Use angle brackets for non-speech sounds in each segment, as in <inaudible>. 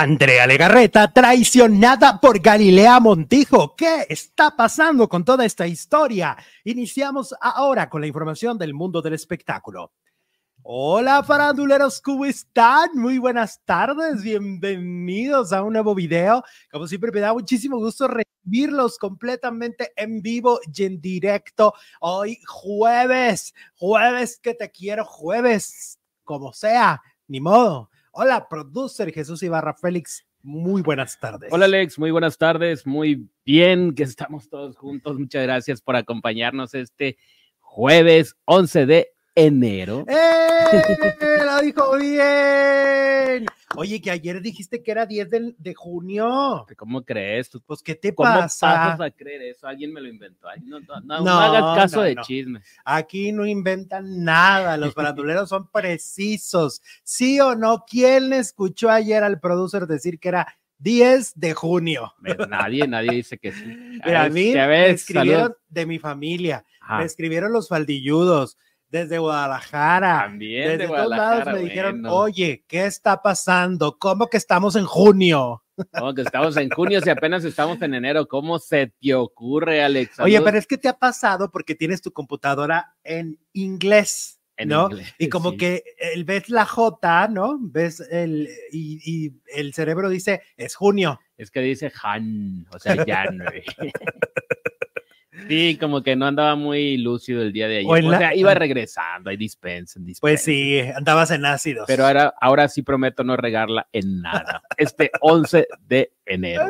Andrea Legarreta traicionada por Galilea Montijo. ¿Qué está pasando con toda esta historia? Iniciamos ahora con la información del mundo del espectáculo. Hola faranduleros, ¿cómo están? Muy buenas tardes, bienvenidos a un nuevo video. Como siempre me da muchísimo gusto recibirlos completamente en vivo y en directo. Hoy jueves, jueves que te quiero, jueves, como sea, ni modo. Hola, producer Jesús Ibarra Félix. Muy buenas tardes. Hola Alex, muy buenas tardes. Muy bien que estamos todos juntos. Muchas gracias por acompañarnos este jueves 11 de enero. <laughs> ¡Eh! Lo dijo bien. Oye, que ayer dijiste que era 10 de, de junio. ¿Cómo crees? ¿Tú, Pues, ¿qué te ¿Cómo pasa? pasas a creer eso? Alguien me lo inventó. No, no, no, no hagas caso de chismes. Aquí no inventan nada. Los faranduleros son precisos. ¿Sí o no? ¿Quién escuchó ayer al producer decir que era 10 de junio? Nadie, nadie dice que sí. Mira, a mí me escribieron salud. de mi familia, me escribieron los faldilludos desde Guadalajara. También Desde de todos lados Guadalajara, me dijeron, bueno. oye, ¿qué está pasando? ¿Cómo que estamos en junio? ¿Cómo que estamos en junio si apenas estamos en enero? ¿Cómo se te ocurre, Alex? Oye, pero es que te ha pasado porque tienes tu computadora en inglés, en ¿no? inglés, Y como sí. que el, ves la J, ¿no? Ves el, y, y el cerebro dice, es junio. Es que dice Han, o sea, January. <laughs> Sí, como que no andaba muy lúcido el día de ayer. O O, en la- sea, iba regresando, ahí dispensen, dispensen. Pues sí, andabas en ácidos. Pero ahora, ahora sí prometo no regarla en nada. Este 11 de enero.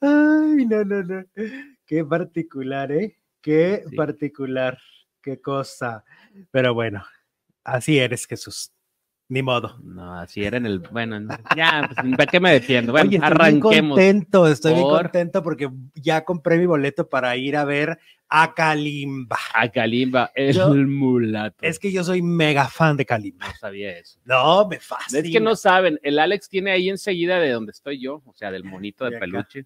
Ay, no, no, no. Qué particular, ¿eh? Qué Sí. particular. Qué cosa. Pero bueno, así eres, Jesús. Ni modo. No, así era en el. Bueno, ya, pues, ¿para qué me defiendo? Bueno, Oye, estoy bien arranquemos. contento, estoy bien Por- contento porque ya compré mi boleto para ir a ver a Kalimba. A Kalimba, el Yo- mulato. Es que yo soy mega fan de Kalimba. no sabía eso. No, me fascina. Es que no saben, el Alex tiene ahí enseguida de donde estoy yo, o sea, del monito De de acá. peluche,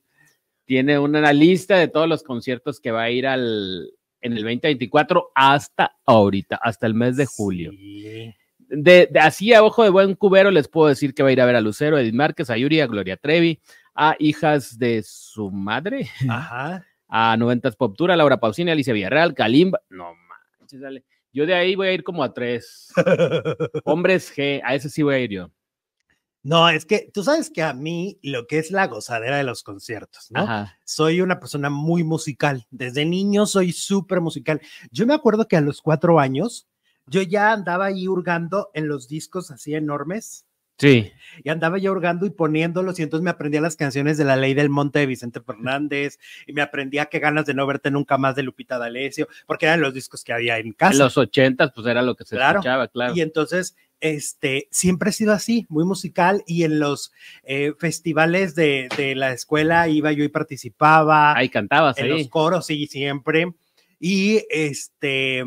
tiene una lista de todos los conciertos que va a ir al en el 2024 hasta ahorita, hasta el mes de julio. Sí. De, de así a ojo de buen cubero les puedo decir que va a ir a ver a Lucero, Edith Márquez, a Yuri, a Gloria Trevi, a hijas de su madre, Ajá. <laughs> a 90 Pop Tour, a Laura Pausini, Alicia Villarreal, Kalimba, no manches, dale. Yo de ahí voy a ir como a tres. <laughs> Hombres G, a ese sí voy a ir yo. No, es que tú sabes que a mí lo que es la gozadera de los conciertos, ¿no? Ajá. soy una persona muy musical. Desde niño soy súper musical. Yo me acuerdo que a los cuatro años yo ya andaba ahí hurgando en los discos así enormes Sí. y andaba yo hurgando y poniéndolos y entonces me aprendía las canciones de La Ley del Monte de Vicente Fernández y me aprendía qué ganas de no verte nunca más de Lupita D'Alessio porque eran los discos que había en casa. En los ochentas, pues era lo que se Claro. escuchaba, claro. Y entonces, este, siempre he sido así, muy musical y en los eh, festivales de, de la escuela iba yo y participaba. Ahí cantabas, en los ahí. coros, sí, siempre. Y este,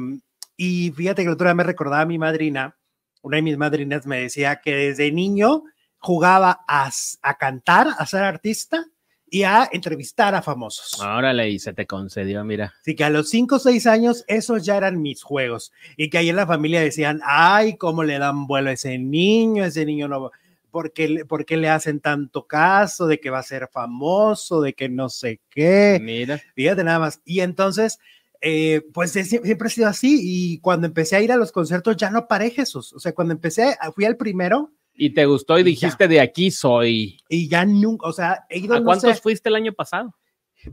y fíjate que el otro día me recordaba a mi madrina, una de mis madrinas me decía que desde niño jugaba a, a cantar, a ser artista y a entrevistar a famosos. Órale, y se te concedió, mira. Así que a los 5 o 6 años, esos ya eran mis juegos. Y que ahí en la familia decían, ay, cómo le dan vuelo a ese niño, ese niño no, ¿por qué, por qué le hacen tanto caso de que va a ser famoso, de que no sé qué? Mira. Fíjate nada más. Y entonces, eh, pues es- siempre ha sido así. Y cuando empecé a ir a los conciertos, ya no paré Jesús. O sea, cuando empecé, fui al primero Y te gustó y Y ya. dijiste de aquí soy. y ya nunca, o sea, he ido, ¿A no cuántos sé, fuiste el año pasado?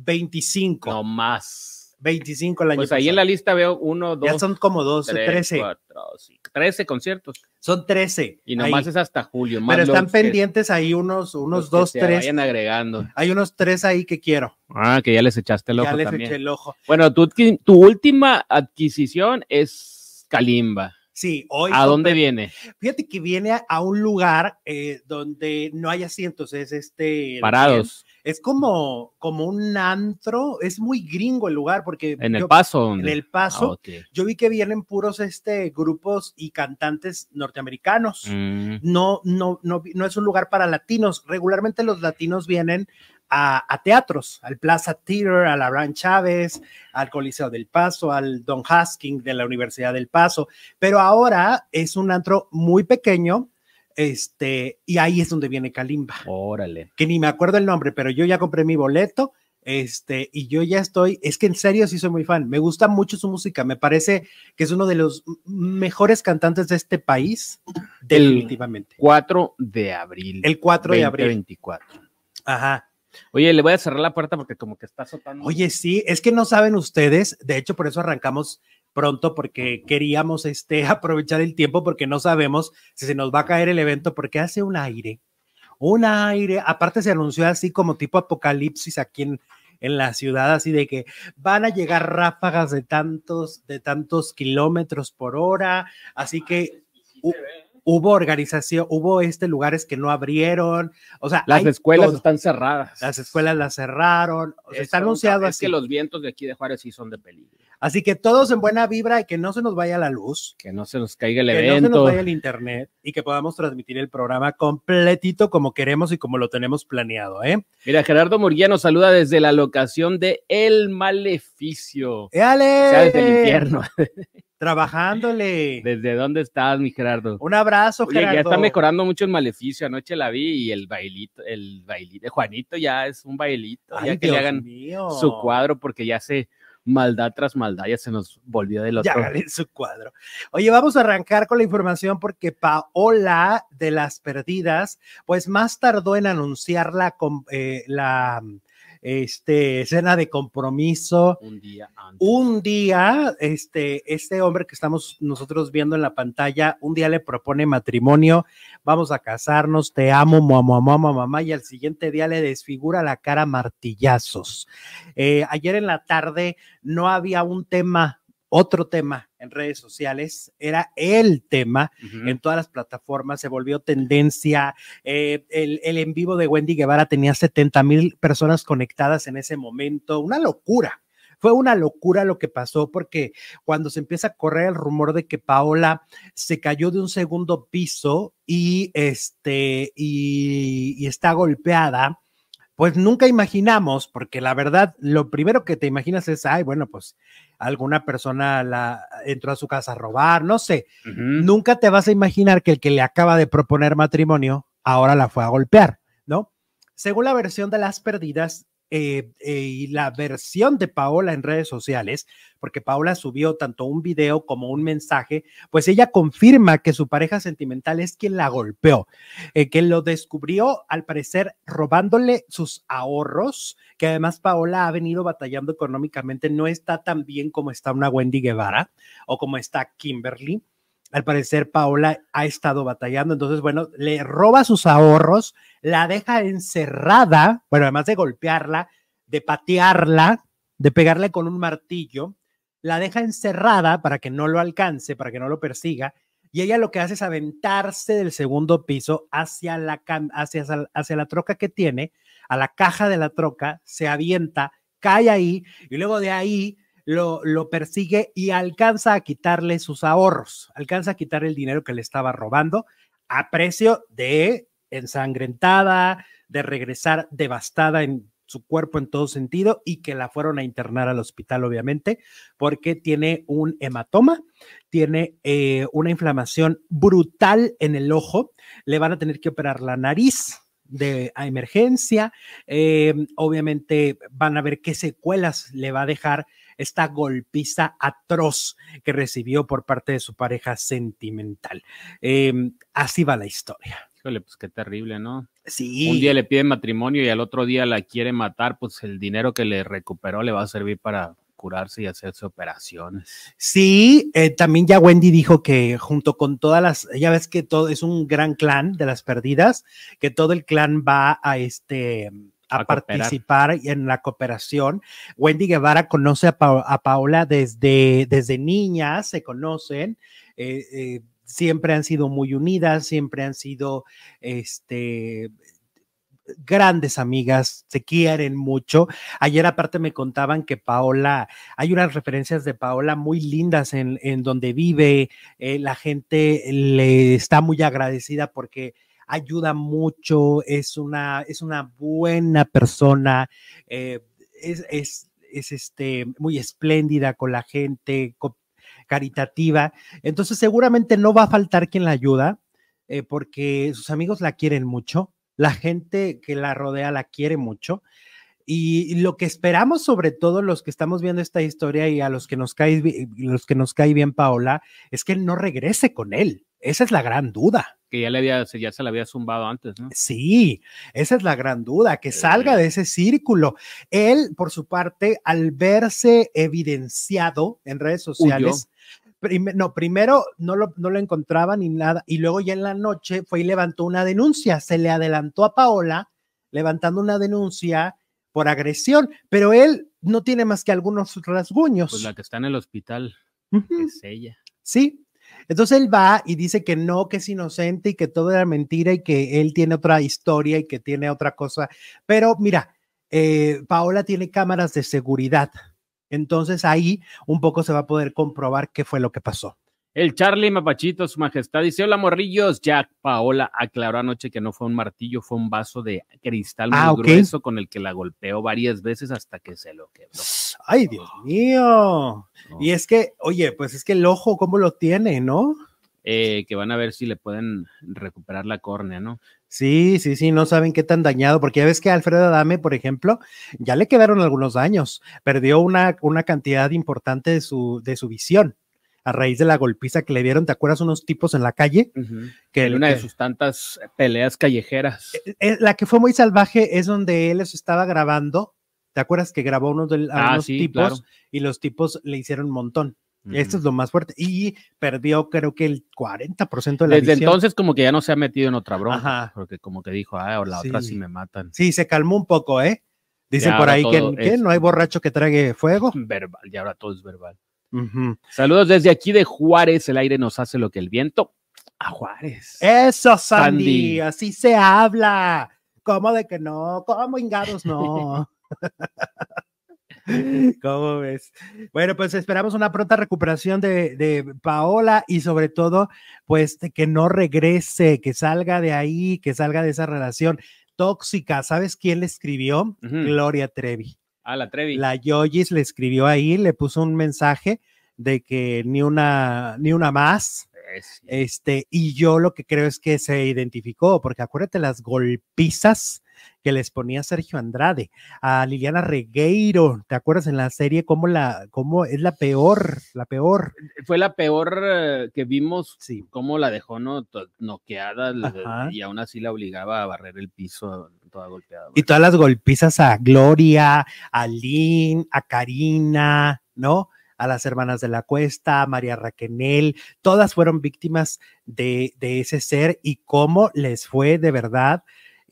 25. No más. 25 el año Pues ahí en la lista veo uno, dos, Ya son como 12, tres, 13. cuatro, cinco, 13 conciertos. Son 13. Y nomás ahí. es hasta julio. Más Pero están que- pendientes ahí unos, unos dos, se tres. Vayan agregando. Hay unos tres ahí que quiero. Ah, que ya les echaste el ojo ya les también. eché el ojo. Bueno, tu, tu última adquisición es Kalimba. Sí, hoy. ¿A dónde viene? Fíjate que viene a, a un lugar eh, donde no hay asientos, es este. Parados. Es como, como un antro, es muy gringo el lugar porque En el paso. en el paso, Ah, ok. yo vi que vienen puros este, grupos y cantantes norteamericanos. Mm, No, no, no, no es un lugar para latinos. Regularmente los latinos vienen a, a teatros, al Plaza Theater, al Abraham Chávez, al Coliseo del Paso, al Don Haskins de la Universidad del Paso, pero ahora es un antro muy pequeño Este, y ahí es donde viene Kalimba. Órale. Que ni me acuerdo el nombre, pero yo ya compré mi boleto. Este, y yo ya estoy, es que en serio sí soy muy fan, me gusta mucho su música, me parece que es uno de los mejores cantantes de este país, definitivamente. 4 de abril. El 4 de abril. 24. Ajá. Oye, le voy a cerrar la puerta porque como que está azotando. Oye, sí, es que no saben ustedes, de hecho por eso arrancamos pronto porque queríamos este <laughs> aprovechar el tiempo porque no sabemos si se nos va a caer el evento porque hace un aire. Un aire, aparte se anunció así como tipo apocalipsis aquí en, en la ciudad, así de que van a llegar ráfagas de tantos, de tantos kilómetros por hora, así que hu- hubo organización, hubo este lugares que no abrieron, o sea, Las escuelas todo. están cerradas. las escuelas las cerraron, o sea, está anunciado es así. que los vientos de aquí de Juárez sí son de peligro. Así que todos en buena vibra y que no se nos vaya la luz, Que no se nos caiga el que no se nos evento. vaya el internet y que podamos transmitir el programa completito como queremos y como lo tenemos planeado, ¿eh? Mira, Gerardo Murguía nos saluda desde la locación de El Maleficio. O ¡Éale! sea, desde el infierno. <laughs> Trabajándole. ¿Desde dónde estás, mi Gerardo? Un abrazo, Oye, ya Gerardo. está mejorando mucho el maleficio. Anoche la vi y el bailito, el bailito, Juanito ya es un bailito. Ay, ya que Dios le hagan mío. su cuadro porque ya se maldad tras maldad, ya se nos volvió del Ya otro. gané su cuadro. Oye, vamos a arrancar con la información porque Paola de las Perdidas, pues más tardó en anunciar la, eh, la este, escena de compromiso. Un día antes. Un día, este, este hombre que estamos nosotros viendo en la pantalla, un día le propone matrimonio, vamos a casarnos, te amo, mamá, mamá, mamá, y al siguiente día le desfigura la cara a martillazos. Eh, ayer en la tarde no había un tema, otro tema en redes sociales, era el tema en todas las plataformas, se volvió tendencia. eh, el, el en vivo de Wendy Guevara tenía 70 mil personas conectadas en ese momento, una locura. Fue una locura lo que pasó porque cuando se empieza a correr el rumor de que Paola se cayó de un segundo piso y, este, y, y está golpeada, pues nunca imaginamos, porque la verdad, lo primero que te imaginas es, ay, bueno, pues alguna persona la entró a su casa a robar, no sé, nunca te vas a imaginar que el que le acaba de proponer matrimonio ahora la fue a golpear, ¿no? Según la versión de las perdidas eh, eh, y la versión de Paola en redes sociales, porque Paola subió tanto un video como un mensaje, pues ella confirma que su pareja sentimental es quien la golpeó, eh, que lo descubrió al parecer robándole sus ahorros, que además Paola ha venido batallando económicamente, no está tan bien como está una Wendy Guevara o como está Kimberly. Al parecer, Paola ha estado batallando, entonces, bueno, le roba sus ahorros, la deja encerrada, bueno, además de golpearla, de patearla, de pegarle con un martillo, la deja encerrada para que no lo alcance, para que no lo persiga, y ella lo que hace es aventarse del segundo piso hacia la, hacia, hacia la troca que tiene, a la caja de la troca, se avienta, cae ahí, y luego de ahí lo, lo persigue y alcanza a quitarle sus ahorros, alcanza a quitar el dinero que le estaba robando a precio de ensangrentada, de regresar devastada en su cuerpo en todo sentido y que la fueron a internar al hospital, obviamente, porque tiene un hematoma, tiene eh, una inflamación brutal en el ojo, le van a tener que operar la nariz de a emergencia, eh, obviamente van a ver qué secuelas le va a dejar esta golpiza atroz que recibió por parte de su pareja sentimental. Eh, así va la historia. Híjole, pues qué terrible, ¿no? Sí. Un día le pide matrimonio y al otro día la quiere matar, pues el dinero que le recuperó le va a servir para curarse y hacerse operaciones. Sí, eh, también ya Wendy dijo que junto con todas las, ya ves que todo es un gran clan de las perdidas, que todo el clan va a este a, A cooperar. participar en la cooperación. Wendy Guevara conoce a, Pa- a Paola desde, desde niña, se conocen, eh, eh, siempre han sido muy unidas, siempre han sido este grandes amigas, se quieren mucho. Ayer aparte me contaban que Paola, hay unas referencias de Paola muy lindas en, en donde vive, eh, la gente le está muy agradecida porque ayuda mucho, es una, es una buena persona, eh, es, es, es este, muy espléndida con la gente, caritativa. Entonces seguramente no va a faltar quien la ayuda. eh, porque sus amigos la quieren mucho, la gente que la rodea la quiere mucho. Y lo que esperamos, sobre todo los que estamos viendo esta historia y a los que nos cae, los que nos cae bien Paola, es que no regrese con él. Esa es la gran duda. Que ya le había, se- ya se la había zumbado antes, ¿no? Sí, esa es la gran duda, que salga de ese círculo. Él, por su parte, al verse evidenciado en redes sociales, prim- no, primero no lo, no lo encontraba ni nada, y luego ya en la noche fue y levantó una denuncia, se le adelantó a Paola levantando una denuncia por agresión, pero él no tiene más que algunos rasguños. Pues la que está en el hospital es ella. Sí. Entonces él va y dice que no, que es inocente y que todo era mentira y que él tiene otra historia y que tiene otra cosa. Pero mira, eh, Paola tiene cámaras de seguridad. Entonces ahí un poco se va a poder comprobar qué fue lo que pasó. El Charlie Mapachito, su majestad, dice: Hola, morrillos. Jack Paola aclaró anoche que no fue un martillo, fue un vaso de cristal muy Ah, grueso con el que la golpeó varias veces hasta que se lo quebró. Ay, Dios mío. ¿no? Y es que, oye, pues es que el ojo, ¿cómo lo tiene, no? Eh, que van a ver si le pueden recuperar la córnea, ¿no? Sí, sí, sí, no saben qué tan dañado, porque ya ves que Alfredo Adame, por ejemplo, ya le quedaron algunos daños, perdió una, una cantidad importante de su, de su visión a raíz de la golpiza que le dieron, ¿te acuerdas unos tipos en la calle? Que En una de sus tantas peleas callejeras. eh, la que fue muy salvaje es donde él los estaba grabando, ¿te acuerdas que grabó unos, a Ah, unos sí, tipos claro. y los tipos le hicieron un montón? Esto es lo más fuerte. Y perdió creo que el 40% de la Desde visión. entonces como que ya no se ha metido en otra bronca, Ajá. porque como que dijo, ah, o la otra Sí. me matan. Sí, se calmó un poco, ¿eh? Dicen Ya por ahí que, todo que es- no hay borracho que trague fuego. <laughs> Verbal, y ahora todo es verbal. Saludos desde aquí de Juárez, el aire nos hace lo que el viento. A Juárez. Eso, Sandy, Sandy. así se habla. ¿Cómo de que no? ¿Cómo ingados no? <laughs> ¿Cómo ves? Bueno, pues esperamos una pronta recuperación de, de Paola y sobre todo, pues que no regrese, que salga de ahí, que salga de esa relación tóxica. ¿Sabes quién le escribió? Gloria Trevi. Ah, la Trevi. La Yoyis le escribió ahí, le puso un mensaje de que ni una, ni una más. Es- Este, y yo lo que creo es que se identificó, porque acuérdate las golpizas que les ponía Sergio Andrade a Liliana Regueiro, ¿te acuerdas en la serie cómo la, cómo es la peor, la peor? Fue la peor eh, que vimos, Sí. cómo la dejó no noqueada Ajá. y aún así la obligaba a barrer el piso toda golpeada. Y todas las golpizas a Gloria, a Lynn, a Karina, ¿no? A las hermanas de la Cuesta, a María Raquenel, todas fueron víctimas de, de ese ser y cómo les fue de verdad.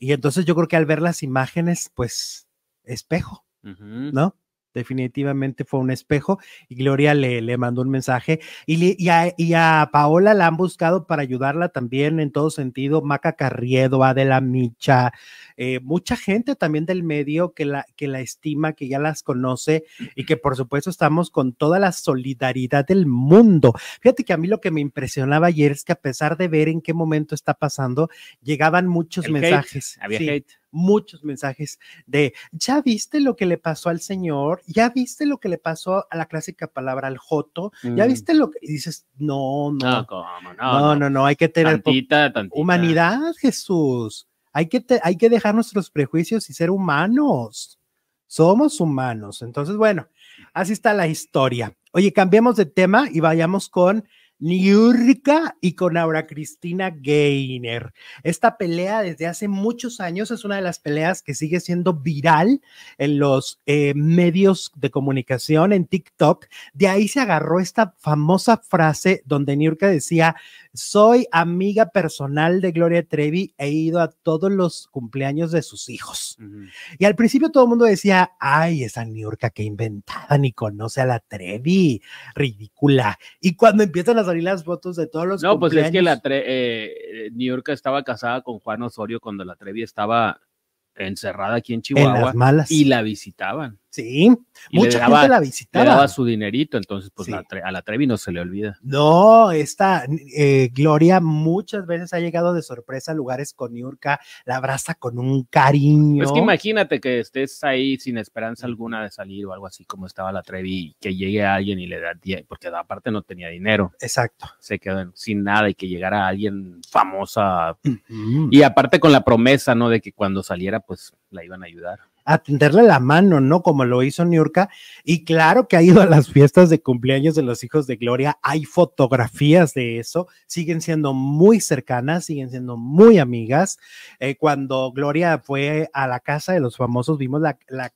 Y entonces yo creo que al ver las imágenes, pues, espejo. ¿no? Definitivamente fue un espejo y Gloria le, le mandó un mensaje y, le- y a, y a Paola la han buscado para ayudarla también en todo sentido, Maca Carriedo, Adela Micha, eh, mucha gente también del medio que la, que la estima, que ya las conoce y que por supuesto estamos con toda la solidaridad del mundo. Fíjate que a mí lo que me impresionaba ayer es que a pesar de ver en qué momento está pasando, llegaban muchos El hate, mensajes. Había Sí hate. Muchos mensajes de, ¿ya viste lo que le pasó al señor? ¿Ya viste lo que le pasó a la clásica palabra al joto? ¿Ya Mm. viste lo que y dices? No, no, No, no, ¿cómo? no, no, no, hay que tener Tantita, tantita. humanidad, Jesús. Hay que, te- hay que dejar nuestros prejuicios y ser humanos. Somos humanos. Entonces, bueno, así está la historia. Oye, cambiemos de tema y vayamos con Niurka y con Aura Cristina Gainer. Esta pelea desde hace muchos años es una de las peleas que sigue siendo viral en los eh, medios de comunicación, en TikTok. De ahí se agarró esta famosa frase donde Niurka decía, soy amiga personal de Gloria Trevi, he ido a todos los cumpleaños de sus hijos. Y al principio todo el mundo decía, ay, esa Niurka que inventada, ni conoce a la Trevi, ridícula. Y cuando empiezan a las fotos de todos los No, pues es que la Tre- eh, New York estaba casada con Juan Osorio cuando la Trevi estaba encerrada aquí en en Chihuahua las malas. y la visitaban. Sí, Y le mucha daba- gente la Le visitaba. daba su dinerito, entonces pues Sí. la a la Trevi no se le olvida. No, esta eh, Gloria muchas veces ha llegado de sorpresa a lugares con Niurka, la abraza con un cariño. Es que imagínate que estés ahí sin esperanza alguna de salir o algo así como estaba la Trevi que llegue alguien y le da 10, porque aparte no tenía dinero, Exacto. se quedó sin nada y que llegara alguien famosa y aparte con la promesa, ¿no? De que cuando saliera pues la iban a ayudar. A tenderle la mano, ¿no? Como lo hizo Niurka. Y claro que ha ido a las fiestas de cumpleaños de los hijos de Gloria. Hay fotografías de eso. Siguen siendo muy cercanas, siguen siendo muy amigas. Eh, cuando Gloria fue a la casa de los famosos, vimos la, la,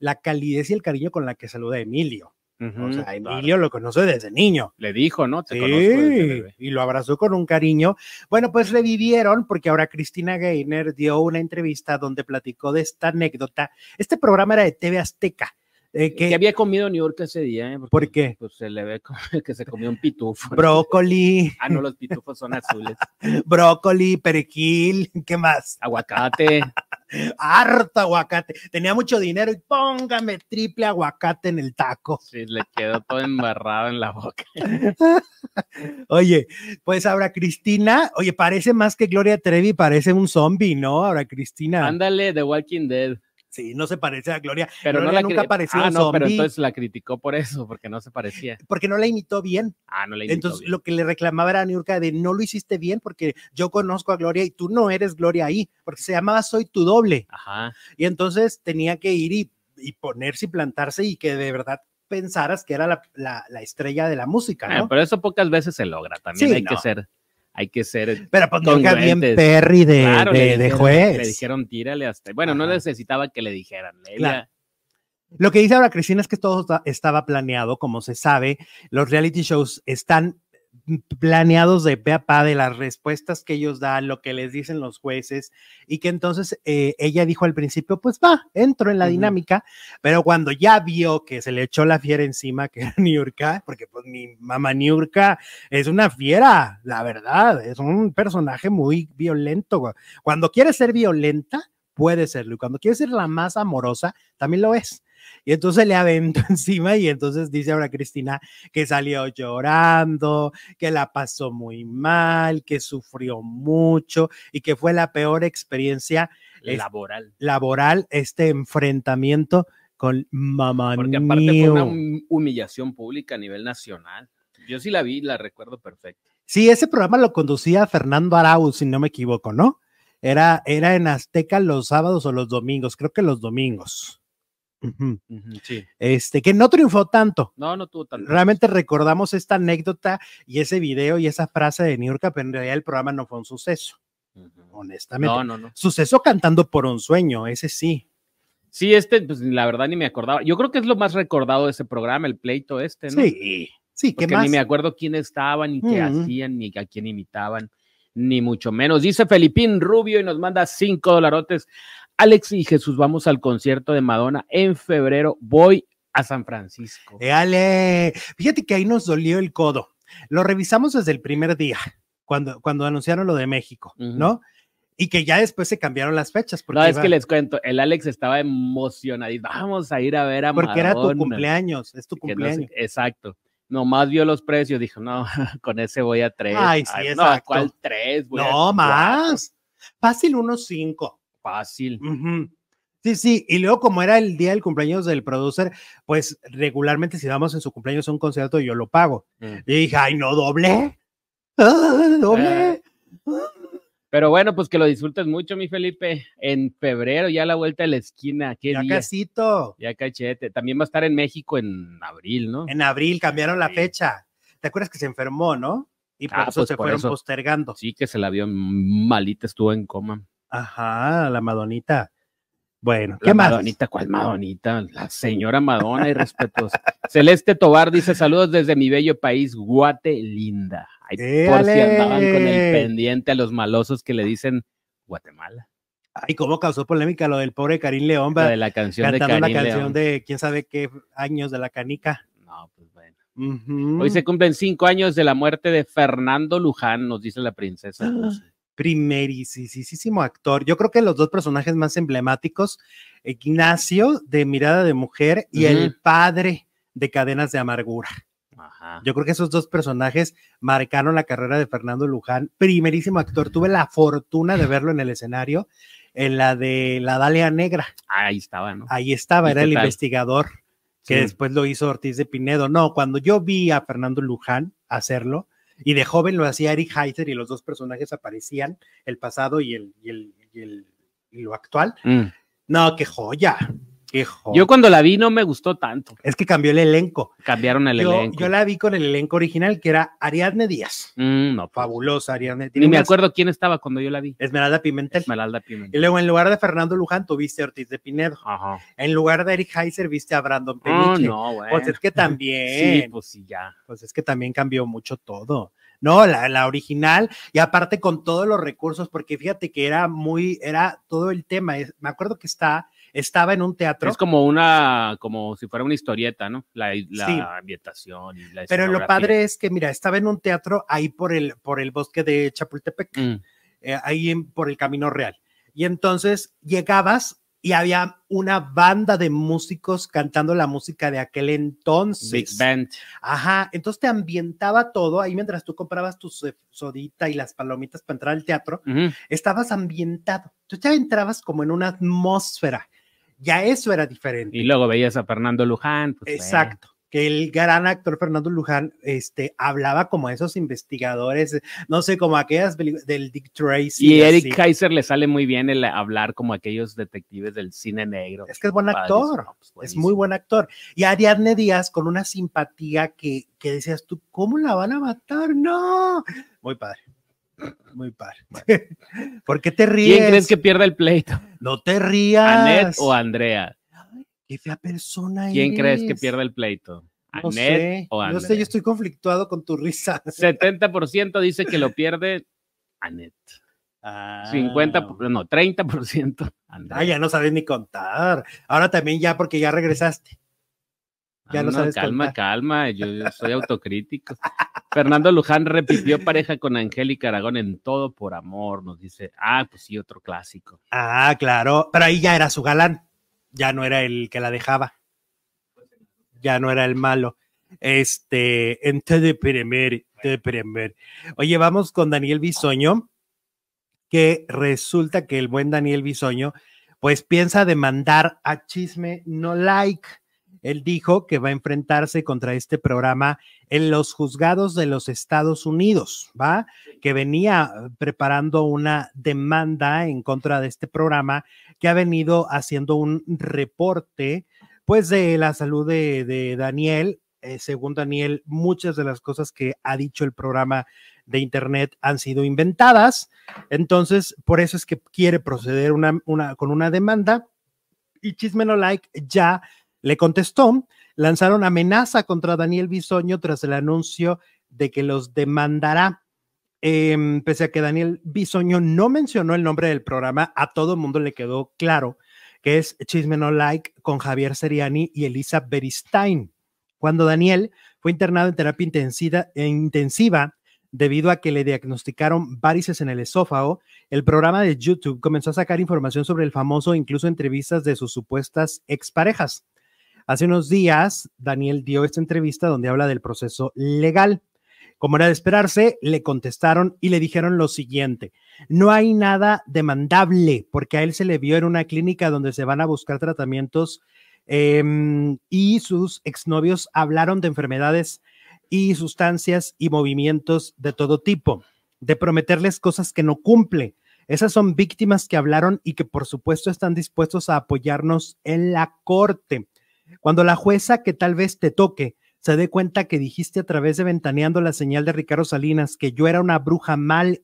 la calidez y el cariño con la que saluda a Emilio. O Ujú, sea, claro. Emilio lo conoce desde niño. Le dijo, ¿no? Te conozco desde Sí, y lo abrazó con un cariño. Bueno, pues revivieron porque ahora Cristina Gainer dio una entrevista donde platicó de esta anécdota. Este programa era de TV Azteca. eh, Que que había comido New York ese día, ¿eh? Porque, ¿Por qué? Pues se le ve <laughs> que se comió un pitufo. brócoli, <laughs> Ah, no, los pitufos son azules. <laughs> brócoli, perejil, ¿qué más? Aguacate. Harto aguacate. Tenía mucho dinero y póngame triple aguacate en el taco. Sí, le quedó todo embarrado en la boca. <laughs> Oye, pues ahora Cristina, oye, parece más que Gloria Trevi, parece un zombie, ¿no? Ahora Cristina. Ándale, The Walking Dead. Sí, no se parece a Gloria. Pero no Gloria la nunca pareció Ah, un no, pero entonces la criticó por eso, porque no se parecía. porque no la imitó bien. Ah, no le imitó Entonces, bien. lo que le reclamaba era a Niurka de no lo hiciste bien porque yo conozco a Gloria y tú no eres Gloria ahí, porque se llamaba Soy tu doble. Ajá. Y entonces tenía que ir y, y ponerse y plantarse y que de verdad pensaras que era la, la- la estrella de la música, Ah, ¿no? pero eso pocas veces se logra. También Sí, hay que no. ser, hay que ser. Pero pues bien. Perry de, Claro, de- de juez. Le dijeron tírale hasta. Bueno, no necesitaba que le dijeran. Claro. Lo que dice ahora Cristina es que todo está- estaba planeado, como se sabe, los reality shows están planeados de pe a pa de las respuestas que ellos dan, lo que les dicen los jueces, y que entonces eh, ella dijo al principio, pues va, entro en la dinámica, pero cuando ya vio que se le echó la fiera encima, que era <laughs> Niurka, porque pues mi mamá Niurka es una fiera, la verdad, es un personaje muy violento. Cuando quiere ser violenta, puede serlo, y cuando quiere ser la más amorosa, también lo es. Y entonces le aventó <laughs> encima y entonces dice ahora Cristina que salió llorando, que la pasó muy mal, que sufrió mucho y que fue la peor experiencia laboral. laboral este enfrentamiento con mamá Porque aparte fue una humillación pública a nivel nacional. Yo sí la vi, la recuerdo perfecto. Sí, ese programa lo conducía Fernando Arauz, si no me equivoco, ¿no? Era, era en Azteca los sábados o los domingos, creo que los domingos. Sí. Este, que no triunfó tanto. No, no tuvo tanto. Realmente recordamos esta anécdota y ese video y esa frase de Niurka, pero en realidad el programa no fue un suceso, honestamente. No, no, no. Suceso cantando por un sueño, ese sí. Sí, este, pues la verdad ni me acordaba. Yo creo que es lo más recordado de ese programa, el pleito este, ¿no? Sí, sí, ¿qué Porque más? ni me acuerdo quién estaban, ni qué hacían, ni a quién imitaban, ni mucho menos. Dice Felipín Rubio y nos manda cinco dolarotes. Alex y Jesús, vamos al concierto de Madonna en febrero. Voy a San Francisco. Éale, fíjate que ahí nos dolió el codo. Lo revisamos desde el primer día, cuando, cuando anunciaron lo de México. ¿no? Y que ya después se cambiaron las fechas. Porque No, es iba- que les cuento, el Alex estaba emocionadísimo. Vamos a ir a ver a Porque era tu cumpleaños, es tu Que no sé- cumpleaños. exacto. Nomás vio los precios, dijo, no, <laughs> con ese voy a tres. Ay, sí, no, exacto. ¿cuál tres? Voy No, cuatro". más. Fácil unos cinco. Fácil. Sí, sí, y luego como era el día del cumpleaños del producer, pues regularmente si vamos en su cumpleaños un concierto yo lo pago. Mm. Y dije, ay, no, doble. Ah, doble. Eh, Pero bueno, pues que lo disfrutes mucho, mi Felipe. En febrero, ya a la vuelta de la esquina. ¿Qué ya día? casito. Ya cachete. También va a estar en México en abril, ¿no? En abril cambiaron la fecha. ¿Te acuerdas que se enfermó, no? Y por Ah, eso pues se fueron eso. postergando. Sí, que se la vio malita, estuvo en coma. Ajá, la Madonita. Bueno, ¿qué La más? Madonita, ¿cuál Madonita? La señora Madonna y respetos. <laughs> Celeste Tobar dice saludos desde mi bello país, Guate Linda. Ay, por si andaban con el pendiente a los malosos que le dicen Guatemala. Ay, cómo causó polémica lo del pobre Karim León, La de la canción de cantando Karim la canción León. de quién sabe qué años de la canica. No, pues bueno. Hoy se cumplen cinco años de la muerte de Fernando Luján, nos dice la princesa. Ah. Primerísimo actor. Yo creo que los dos personajes más emblemáticos, Ignacio de Mirada de Mujer y el padre de Cadenas de Amargura. Yo creo que esos dos personajes marcaron la carrera de Fernando Luján. Primerísimo actor. Tuve la fortuna de verlo en el escenario, en la de La Dalia Negra. Ahí estaba, ¿no? Ahí estaba, era el investigador que después lo hizo Ortiz de Pinedo. No, cuando yo vi a Fernando Luján hacerlo, y de joven lo hacía Eric Heiser y los dos personajes aparecían, el pasado y el, y el, y el y lo actual. Mm. No, qué joya. Yo cuando la vi no me gustó tanto. Es que cambió el elenco. Cambiaron el elenco. Yo la vi con el elenco original, que era Ariadne Díaz. Mm, no, pues. Fabulosa Ariadne. Ni me acuerdo quién estaba cuando yo la vi. Esmeralda Pimentel. Esmeralda Pimentel. Y luego en lugar de Fernando Luján tuviste a Ortiz de Pinedo. Ajá. En lugar de Eric Heiser viste a Brandon Peniche. no, güey. Pues es que también. <laughs> sí, pues sí, ya. Pues es que también cambió mucho todo. No, la, la, original y aparte con todos los recursos, porque fíjate que era muy, era todo el tema. Me acuerdo que está estaba en un teatro. Es como una, como si fuera una historieta, ¿no? La, ambientación y la Pero lo padre es que, mira, estaba en un teatro ahí por el, por el bosque de Chapultepec, mm. eh, ahí por el Camino Real. Y entonces llegabas y había una banda de músicos cantando la música de aquel entonces. Big Band. Ajá, entonces te ambientaba todo ahí mientras tú comprabas tu sodita y las palomitas para entrar al teatro, estabas ambientado. Tú ya entrabas como en una atmósfera ya eso era diferente. Y luego veías a Fernando Luján. Pues, Exacto. Que el gran actor Fernando Luján este, hablaba como esos investigadores, no sé, como aquellas del Dick Tracy. Y Eric Kaiser le sale muy bien el hablar como aquellos detectives del cine negro. Es que es buen actor, pues, es muy buen actor. Y Ariadne Díaz con una simpatía que, que decías tú, ¿cómo la van a matar? No, muy padre. Muy padre. <laughs> ¿Por qué te ríes? ¿Quién crees que pierda el pleito? No te rías. ¿Anet o Andrea? qué fea persona ¿Quién crees que pierda el pleito? ¿Anet o Andrea? No sé, yo estoy conflictuado con tu risa. <laughs> 70% dice que lo pierde Anet. 50, ah. no, 30% Andrea. Ah, ya no sabes ni contar. Ahora también ya porque ya regresaste. Ya no, sabes calma, calma, yo soy autocrítico. <laughs> Fernando Luján repitió pareja con Angélica Aragón en Todo por Amor, nos dice. Ah, pues sí, otro clásico. Ah, claro, pero ahí ya era su galán, ya no era el que la dejaba, ya no era el malo. Este, en Todo Primer, Primer. Oye, vamos con Daniel Bisoño, que resulta que el buen Daniel Bisoño, pues piensa demandar a Chisme No Like él dijo que va a enfrentarse contra este programa en los juzgados de los Estados Unidos, ¿va? Que venía preparando una demanda en contra de este programa que ha venido haciendo un reporte, pues, de la salud de, Daniel. Eh, según Daniel, muchas de las cosas que ha dicho el programa de Internet han sido inventadas. Entonces, por eso es que quiere proceder con una demanda. Y Chismeno Like ya le contestó, lanzaron amenaza contra Daniel Bisoño tras el anuncio de que los demandará. Em, pese a que Daniel Bisoño no mencionó el nombre del programa, a todo el mundo le quedó claro que es Chisme No Like con Javier Seriani y Elisa Beristain. Cuando Daniel fue internado en terapia intensiva, intensiva debido a que le diagnosticaron varices en el esófago, el programa de YouTube comenzó a sacar información sobre el famoso, incluso entrevistas de sus supuestas exparejas. Hace unos días, Daniel dio esta entrevista donde habla del proceso legal. Como era de esperarse, le contestaron y le dijeron lo siguiente, no hay nada demandable porque a él se le vio en una clínica donde se van a buscar tratamientos em, y sus exnovios hablaron de enfermedades y sustancias y movimientos de todo tipo, de prometerles cosas que no cumple. Esas son víctimas que hablaron y que por supuesto están dispuestos a apoyarnos en la corte. Cuando la jueza que tal vez te toque se dé cuenta que dijiste a través de ventaneando la señal de Ricardo Salinas que yo era una bruja mal,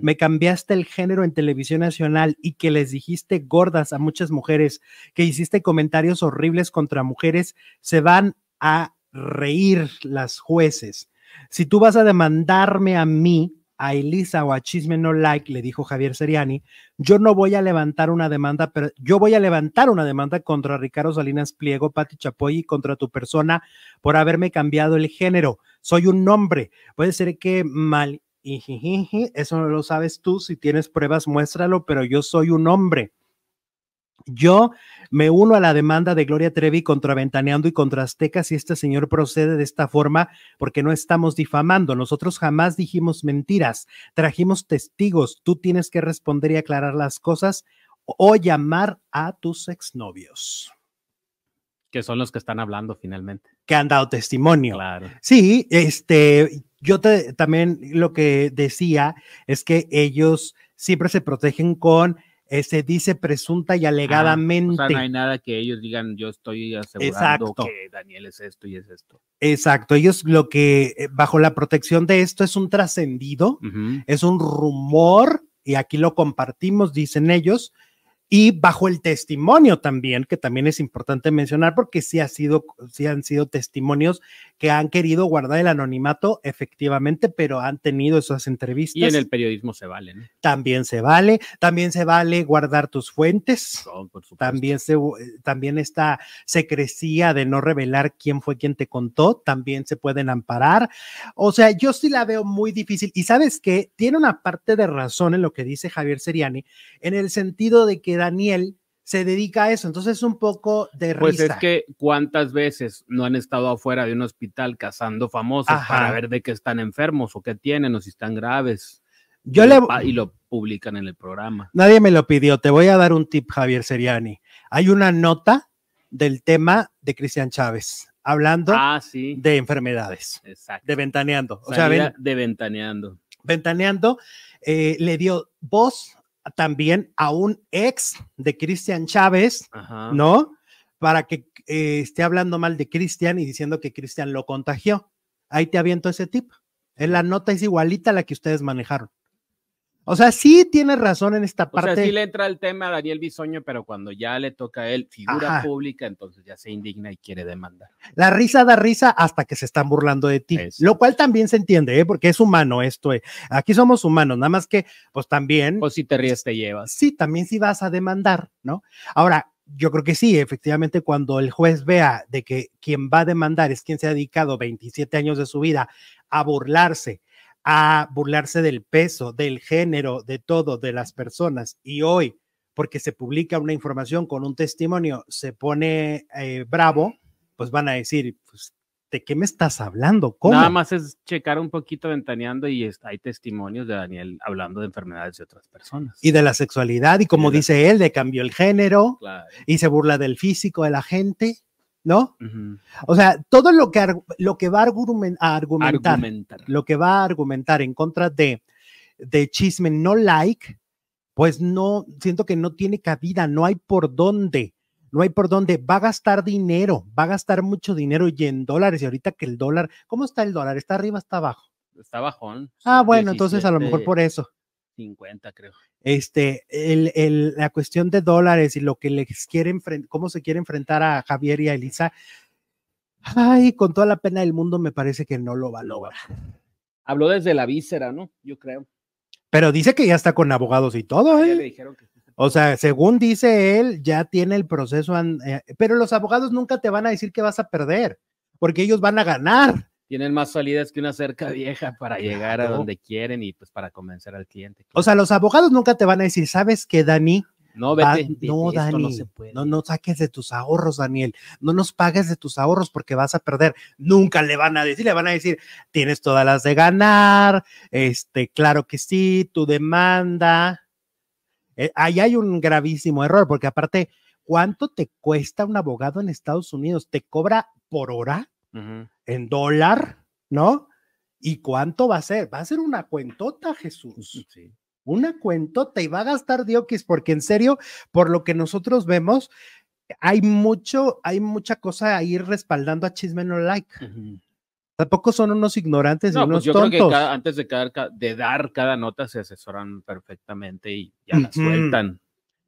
me cambiaste el género en televisión nacional y que les dijiste gordas a muchas mujeres, que hiciste comentarios horribles contra mujeres, se van a reír las jueces. Si tú vas a demandarme a mí, a Elisa o a Chisme No Like, le dijo Javier Seriani, yo no voy a levantar una demanda, pero yo voy a levantar una demanda contra Ricardo Salinas Pliego, Pati Chapoy y contra tu persona por haberme cambiado el género. Soy un hombre. Puede ser que mal eso no lo sabes tú, si tienes pruebas, muéstralo, pero yo soy un hombre. Yo me uno a la demanda de Gloria Trevi contra Ventaneando y contra Azteca si este señor procede de esta forma, porque no estamos difamando. Nosotros jamás dijimos mentiras, trajimos testigos. Tú tienes que responder y aclarar las cosas o llamar a tus exnovios. Que son los que están hablando finalmente. Que han dado testimonio. Claro. Sí, este, yo te, también lo que decía es que ellos siempre se protegen con eh, se dice presunta y alegadamente. Ah, o sea, no hay nada que ellos digan, yo estoy asegurando Exacto. que Daniel es esto y es esto. Exacto, ellos lo que eh, bajo la protección de esto es un trascendido, es un rumor y aquí lo compartimos, dicen ellos, y bajo el testimonio también, que también es importante mencionar porque sí ha sido sí han sido testimonios que han querido guardar el anonimato efectivamente, pero han tenido esas entrevistas. Y en el periodismo se vale, ¿no? también se vale, también se vale guardar tus fuentes. No, por supuesto. También, se, también esta secrecía de no revelar quién fue quien te contó, también se pueden amparar. O sea, yo sí la veo muy difícil. Y sabes que tiene una parte de razón en lo que dice Javier Seriani, en el sentido de que Daniel se dedica a eso. Entonces es un poco de Pues risa. es que cuántas veces no han estado afuera de un hospital cazando famosos Ajá. para ver de qué están enfermos o qué tienen o si están graves. yo y, le, lo, y lo publican en el programa. nadie me lo pidió. Te voy a dar un tip, Javier Seriani. Hay una nota del tema de Cristian Chávez hablando Ah, sí. de enfermedades, Exacto. de ventaneando. O sea, ven- de ventaneando. Ventaneando eh, le dio voz también a un ex de Cristian Chávez, Ajá. ¿no? Para que eh, esté hablando mal de Cristian y diciendo que Cristian lo contagió. Ahí te aviento ese tip. En la nota es igualita a la que ustedes manejaron. O sea, sí tiene razón en esta O parte. sea, sí le entra el tema a Daniel Bisoño, pero cuando ya le toca a él figura Ajá. pública, entonces ya se indigna y quiere demandar. La risa da risa hasta que se están burlando de ti, Eso. lo cual también se entiende, ¿eh? porque es humano esto. eh. Aquí somos humanos, nada más que, pues también Pues si te ríes, te llevas. sí, también sí vas a demandar, ¿no? Ahora, yo creo que sí, efectivamente, cuando el juez vea de que quien va a demandar es quien se ha dedicado 27 años de su vida a burlarse, a burlarse del peso, del género, de todo, de las personas, y hoy, porque se publica una información con un testimonio, se pone eh, bravo, pues van a decir, pues, ¿de qué me estás hablando? ¿Cómo? Nada más es checar un poquito ventaneando y es- hay testimonios de Daniel hablando de enfermedades de otras personas. Y de la sexualidad, y como dice él, de cambió el género, Claro. y se burla del físico de la gente, ¿no? O sea, todo lo que, lo que va a, argumen- a argumentar, Argumentar. lo que va a argumentar en contra de, de chisme no like, pues no, siento que no tiene cabida, no hay por dónde, no hay por dónde, va a gastar dinero, va a gastar mucho dinero y en dólares, y ahorita que el dólar, ¿cómo está el dólar? ¿Está arriba, está abajo? Está bajón. Ah, bueno, entonces a lo mejor 17, por eso. 50, creo. Este, el, el- la cuestión de dólares y lo que les quiere enfrentar, cómo se quiere enfrentar a Javier y a Elisa, ay, con toda la pena del mundo me parece que no lo va a lograr. Habló desde la víscera, ¿no? Yo creo. Pero dice que ya está con abogados y todo, Ya ¿eh? le dijeron que sí se O sea, según dice él, ya tiene el proceso, eh, pero los abogados nunca te van a decir que vas a perder, porque ellos van a ganar. Tienen más salidas que una cerca vieja para <laughs> llegar a donde quieren y pues para convencer al cliente. O sea, los abogados nunca te van a decir, ¿sabes qué, Dani? no, Va- vete, vete, no, esto Dani, no se puede. no, no saques de tus ahorros, Daniel. No nos pagues de tus ahorros porque vas a perder. Nunca le van a decir, le van a decir, tienes todas las de ganar, este, claro que sí, tu demanda. Eh, ahí hay un gravísimo error, porque aparte, ¿cuánto te cuesta un abogado en Estados Unidos? ¿Te cobra por hora Ujú. En dólar? ¿No? ¿Y cuánto va a ser? Va a ser una cuentota, Jesús Sí. una cuentota y va a gastar diokis porque en serio, por lo que nosotros vemos, hay mucho, hay mucha cosa ahí respaldando a Chisme No Like. Tampoco son unos ignorantes y No, unos pues yo creo que cada- antes de, cada- ca- de dar cada nota se asesoran perfectamente y ya la Ujú. sueltan.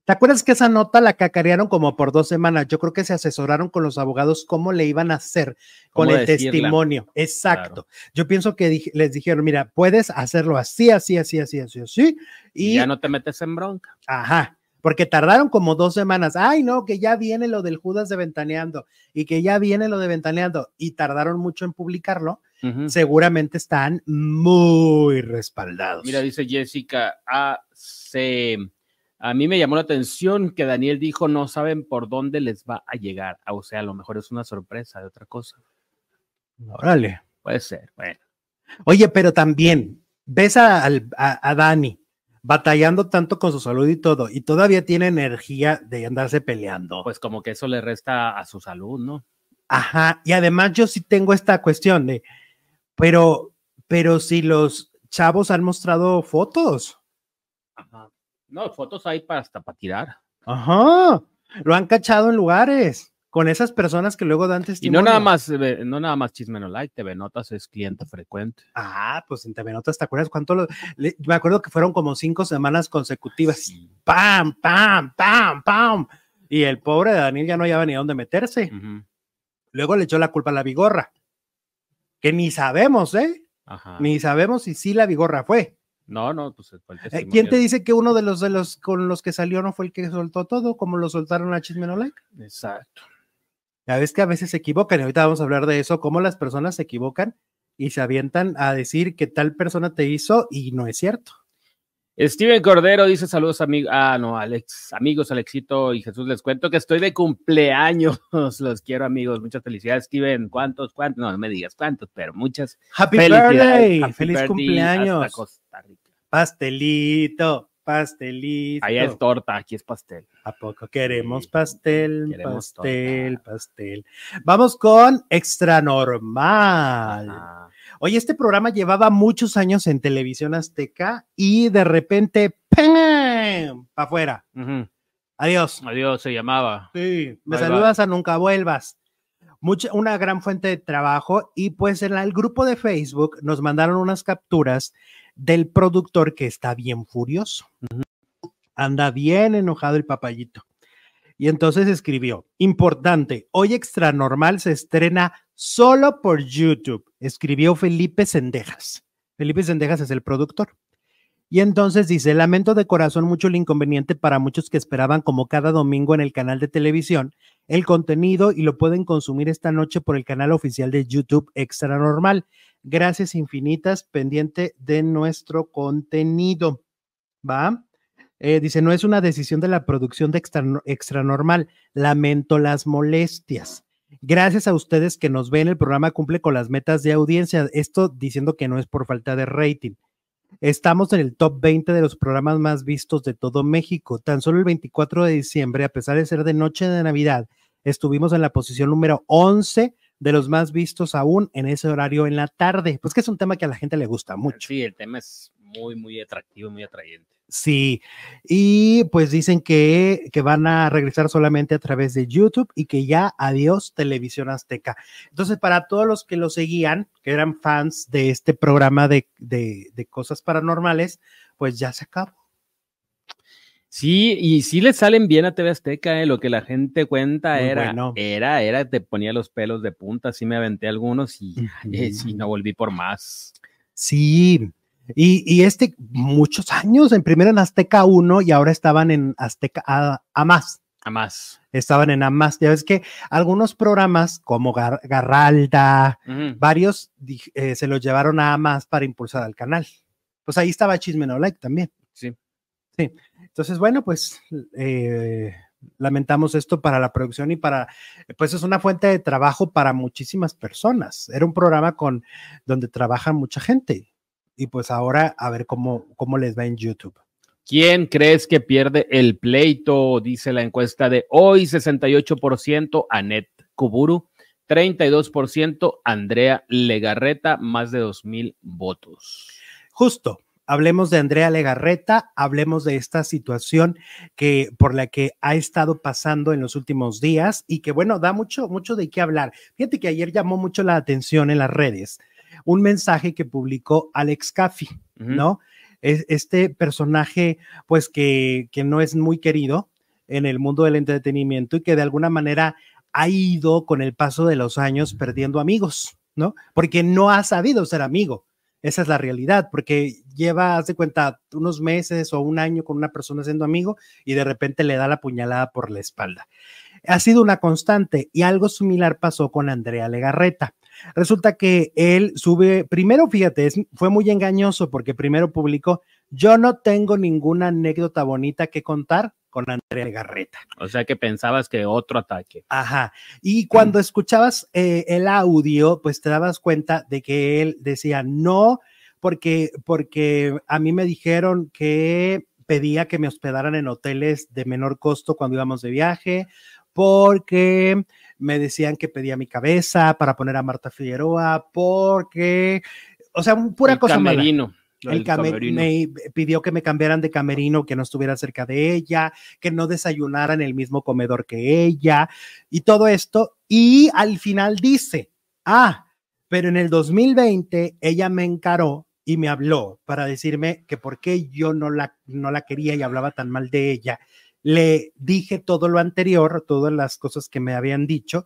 ¿Te acuerdas que esa nota la cacarearon como por dos semanas? Yo creo que se asesoraron con los abogados cómo le iban a hacer con ¿Cómo el decirla? testimonio. Exacto. Yo pienso que les dijeron, mira, puedes hacerlo así, así, así, así, así, así. Y Y, ya no te metes en bronca. Ajá, porque tardaron como dos semanas. Ay, no, que ya viene lo del Judas de Ventaneando y que ya viene lo de Ventaneando y tardaron mucho en publicarlo. Seguramente están muy respaldados. Mira, dice Jessica AC. A mí me llamó la atención que Daniel dijo no saben por dónde les va a llegar. Ah, O sea, a lo mejor es una sorpresa de otra cosa. Órale. Puede ser. Bueno, Oye, pero también ves a, a Dani batallando tanto con su salud y todo, y todavía tiene energía de andarse peleando. pues como que eso le resta a su salud, ¿no? Ajá, y además yo sí tengo esta cuestión de, pero, pero si los chavos han mostrado fotos, Ajá. No, fotos hay para hasta para tirar. ajá, lo han cachado en lugares con esas personas que luego dan Y testimonio. no nada más, eh, no nada más Chisme No Like, TV Notas es cliente frecuente. Ah, pues en TV Notas, ¿te acuerdas cuánto? lo- le- me acuerdo que fueron como cinco semanas consecutivas. Sí. ¡Pam, pam, pam, pam! Y el pobre Daniel ya no hallaba ni a dónde meterse. Luego le echó la culpa a la Vigorra, que ni sabemos, ¿eh? Ajá. Ni sabemos si sí la Vigorra fue. No, no, pues fue el Eh, ¿Quién te dice que uno de los de los con los que salió no fue el que soltó todo, como lo soltaron a Chisme No Like? Exacto. Ya ves que a veces se equivocan y ahorita vamos a hablar de eso, cómo las personas se equivocan y se avientan a decir que tal persona te hizo y no es cierto. Steven Cordero dice saludos amigos. Ah, no, Alex, amigos, Alexito y Jesús, les cuento que estoy de cumpleaños. <laughs> Los quiero, amigos. Muchas felicidades, Steven. ¿Cuántos? ¿Cuántos? No, no me digas cuántos, pero muchas Happy birthday, Happy feliz birthday cumpleaños. hasta Costa Rica. Pastelito, pastelito. Allá es torta, aquí es pastel. ¿A poco queremos Sí, pastel, queremos pastel, torta. pastel? Vamos con Extra Normal. Ajá. Oye, este programa llevaba muchos años en televisión azteca y de repente, ¡pam! Para afuera. Adiós. Adiós, se llamaba. Sí, me Bye, saludas a nunca vuelvas. Mucha, una gran fuente de trabajo y pues en el grupo de Facebook nos mandaron unas capturas del productor que está bien furioso. Anda bien enojado el papayito. Y entonces escribió, importante, hoy Extra Normal se estrena solo por YouTube, escribió Felipe Sendejas. Felipe Sendejas es el productor. Y entonces dice, lamento de corazón mucho el inconveniente para muchos que esperaban como cada domingo en el canal de televisión el contenido y lo pueden consumir esta noche por el canal oficial de YouTube Extra Normal. Gracias infinitas pendiente de nuestro contenido. ¿Va? Eh, dice, no es una decisión de la producción de Extra, Extra Normal. Lamento las molestias. Gracias a ustedes que nos ven, el programa cumple con las metas de audiencia. Esto diciendo que no es por falta de rating. Estamos en el top 20 de los programas más vistos de todo México. Tan solo el 24 de diciembre, a pesar de ser de noche de Navidad, estuvimos en la posición número 11 de los más vistos aún en ese horario en la tarde. Pues que es un tema que a la gente le gusta mucho. Sí, el tema es muy, muy atractivo, muy atrayente. Sí, y pues dicen que, que van a regresar solamente a través de YouTube y que ya adiós Televisión Azteca. Entonces, para todos los que lo seguían, que eran fans de este programa de, de, de cosas paranormales, pues ya se acabó. Sí, y sí le salen bien a TV Azteca, eh, lo que la gente cuenta Muy era, bueno. era, era, te ponía los pelos de punta, sí me aventé algunos y eh, sí, no volví por más. Sí, y, y este, muchos años, en primero en Azteca 1 y ahora estaban en Azteca A, a más. A más. Estaban en A más. Ya ves que algunos programas como Gar- Garralda, varios eh, se los llevaron a más para impulsar al canal. Pues ahí estaba Chisme No Like también. Sí. Sí. Entonces, bueno, pues eh, lamentamos esto para la producción y para, pues es una fuente de trabajo para muchísimas personas. Era un programa con donde trabaja mucha gente. Y pues ahora a ver cómo, cómo les va en YouTube. ¿Quién crees que pierde el pleito? Dice la encuesta de hoy, 68% Anet Kuburu, 32% Andrea Legarreta, más de 2.000 votos. Justo, hablemos de Andrea Legarreta, hablemos de esta situación que por la que ha estado pasando en los últimos días y que bueno, da mucho mucho de qué hablar. Fíjate que ayer llamó mucho la atención en las redes un mensaje que publicó Alex Caffi, Ujú. ¿no? Es este personaje pues que que no es muy querido en el mundo del entretenimiento y que de alguna manera ha ido con el paso de los años perdiendo amigos, ¿no? Porque no ha sabido ser amigo. Esa es la realidad, porque lleva, haz de cuenta, unos meses o un año con una persona siendo amigo y de repente le da la puñalada por la espalda. Ha sido una constante y algo similar pasó con Andrea Legarreta. Resulta que él sube, primero, fíjate, fue muy engañoso porque primero publicó, yo no tengo ninguna anécdota bonita que contar con Andrea Garreta. O sea que pensabas que otro ataque. Ajá. Y cuando escuchabas eh, el audio, pues te dabas cuenta de que él decía, no, porque, porque a mí me dijeron que pedía que me hospedaran en hoteles de menor costo cuando íbamos de viaje, porque me decían que pedía mi cabeza para poner a Marta Figueroa, porque, o sea, pura el cosa camerino, El camerino. me pidió que me cambiaran de camerino, que no estuviera cerca de ella, que no desayunara en el mismo comedor que ella y todo esto. Y al final dice, ah, pero en el 2020 ella me encaró y me habló para decirme que por qué yo no la, no la quería y hablaba tan mal de ella. Le dije todo lo anterior, todas las cosas que me habían dicho.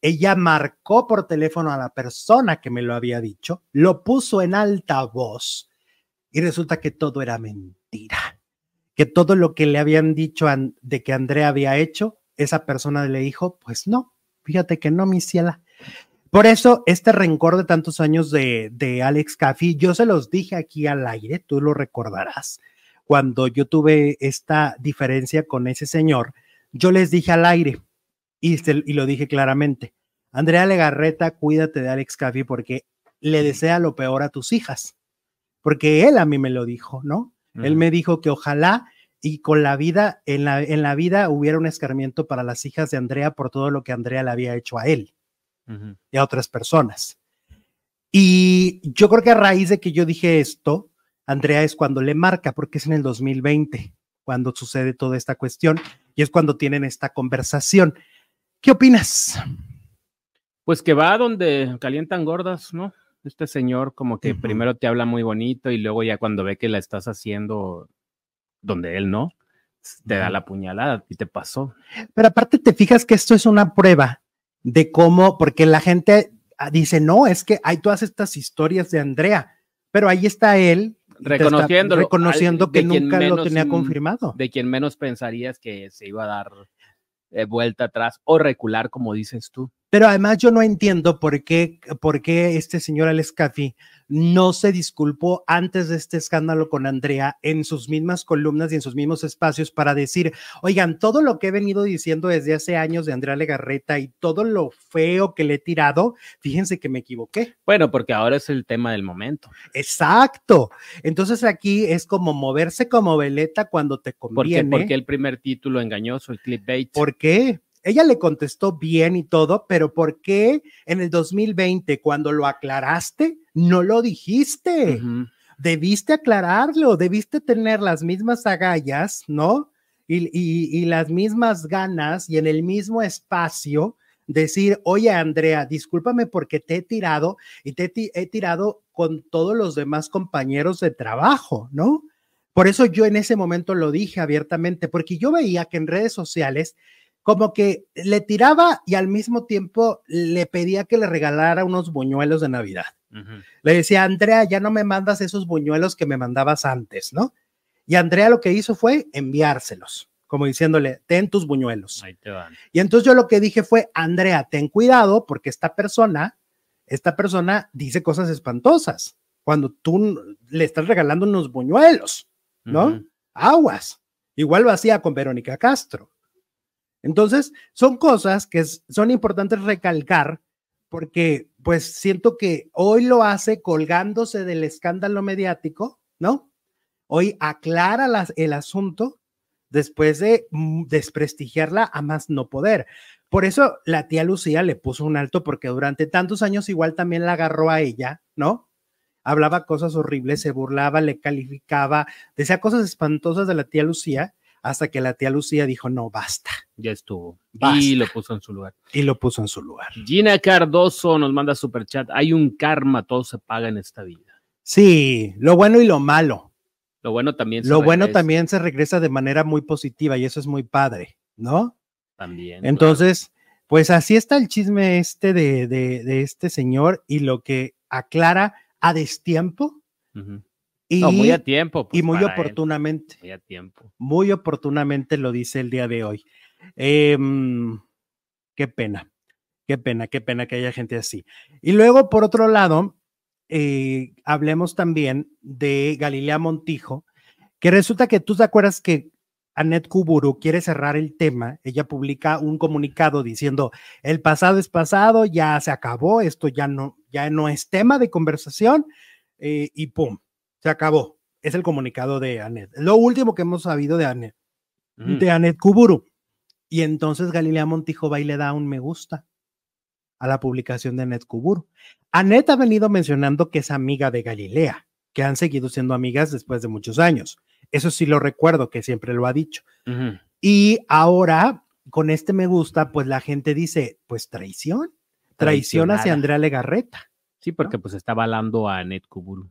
Ella marcó por teléfono a la persona que me lo había dicho, lo puso en alta voz y resulta que todo era mentira. Que todo lo que le habían dicho de que Andrea había hecho, esa persona le dijo, pues no, fíjate que no, mi ciela. Por eso, este rencor de tantos años de, de Alex Caffey, yo se los dije aquí al aire, tú lo recordarás, cuando yo tuve esta diferencia con ese señor, yo les dije al aire y, y lo dije claramente, Andrea Legarreta, cuídate de Alex Caffey porque le desea lo peor a tus hijas, porque él a mí me lo dijo, ¿no? Él me dijo que ojalá y con la vida, en la, en la vida hubiera un escarmiento para las hijas de Andrea por todo lo que Andrea le había hecho a él y a otras personas. Y yo creo que a raíz de que yo dije esto, Andrea es cuando le marca, porque es en el 2020 cuando sucede toda esta cuestión y es cuando tienen esta conversación. ¿Qué opinas? Pues que va donde calientan gordas, ¿no? Este señor como que primero te habla muy bonito y luego ya cuando ve que la estás haciendo donde él no, te da la puñalada y te pasó. Pero aparte te fijas que esto es una prueba de cómo, porque la gente ah, dice, no, es que hay todas estas historias de Andrea, pero ahí está él reconociendo, reconociendo que nunca lo tenía confirmado. De quien menos pensarías que se iba a dar eh, vuelta atrás o recular, como dices tú. Pero además yo no entiendo por qué, por qué este señor Alex Caffi no se disculpó antes de este escándalo con Andrea en sus mismas columnas y en sus mismos espacios para decir, oigan, todo lo que he venido diciendo desde hace años de Andrea Legarreta y todo lo feo que le he tirado, fíjense que me equivoqué. Bueno, porque ahora es el tema del momento. Exacto. Entonces aquí es como moverse como veleta cuando te conviene. ¿Por qué? Porque el primer título engañoso, el clickbait. ¿Por qué? ella le contestó bien y todo, pero ¿por qué en el 2020, cuando lo aclaraste, no lo dijiste? Debiste aclararlo, debiste tener las mismas agallas, ¿no? Y, las mismas ganas y en el mismo espacio decir, oye Andrea, discúlpame porque te he tirado y te he tirado con todos los demás compañeros de trabajo, ¿no? Por eso yo en ese momento lo dije abiertamente, porque yo veía que en redes sociales como que le tiraba y al mismo tiempo le pedía que le regalara unos buñuelos de Navidad. Le decía, Andrea, ya no me mandas esos buñuelos que me mandabas antes, ¿no? Y Andrea lo que hizo fue enviárselos, como diciéndole, ten tus buñuelos. Ahí te van. Y entonces yo lo que dije fue, Andrea, ten cuidado porque esta persona, esta persona dice cosas espantosas cuando tú le estás regalando unos buñuelos, ¿no? Aguas. Igual lo hacía con Verónica Castro. Entonces, son cosas que son importantes recalcar porque pues siento que hoy lo hace colgándose del escándalo mediático, ¿no? Hoy aclara el asunto después de mm, desprestigiarla a más no poder. Por eso la tía Lucía le puso un alto porque durante tantos años igual también la agarró a ella, ¿no? Hablaba cosas horribles, se burlaba, le calificaba, decía cosas espantosas de la tía Lucía hasta que la tía Lucía dijo, no, basta. Ya estuvo. Y lo puso en su lugar. Y lo puso en su lugar. Gina Cardoso nos manda super chat. Hay un karma, todo se paga en esta vida. Sí, lo bueno y lo malo. Lo bueno también se Lo bueno también se regresa de manera muy positiva y eso es muy padre, ¿no? También. Entonces, pues así está el chisme este de, de, este señor y lo que aclara a destiempo y, muy a tiempo. y pues, muy oportunamente. Muy a tiempo. Muy oportunamente lo dice el día de hoy. Em, qué pena. Qué pena, qué pena que haya gente así. Y luego, por otro lado, eh, hablemos también de Galilea Montijo, que resulta que tú te acuerdas que Annette Kuburu quiere cerrar el tema, ella publica un comunicado diciendo, el pasado es pasado, ya se acabó, esto ya no, ya no es tema de conversación eh, y pum, se acabó. Es el comunicado de Annette. Lo último que hemos sabido de Annette, de Annette Kuburu. Y entonces Galilea Montijo va y le da un me gusta a la publicación de Annette Kuburu. Annette ha venido mencionando que es amiga de Galilea, que han seguido siendo amigas después de muchos años. Eso sí lo recuerdo, que siempre lo ha dicho. Y ahora, con este me gusta, pues la gente dice, pues traición, traición hacia Andrea Legarreta. Sí, porque pues está avalando a Annette Kuburu.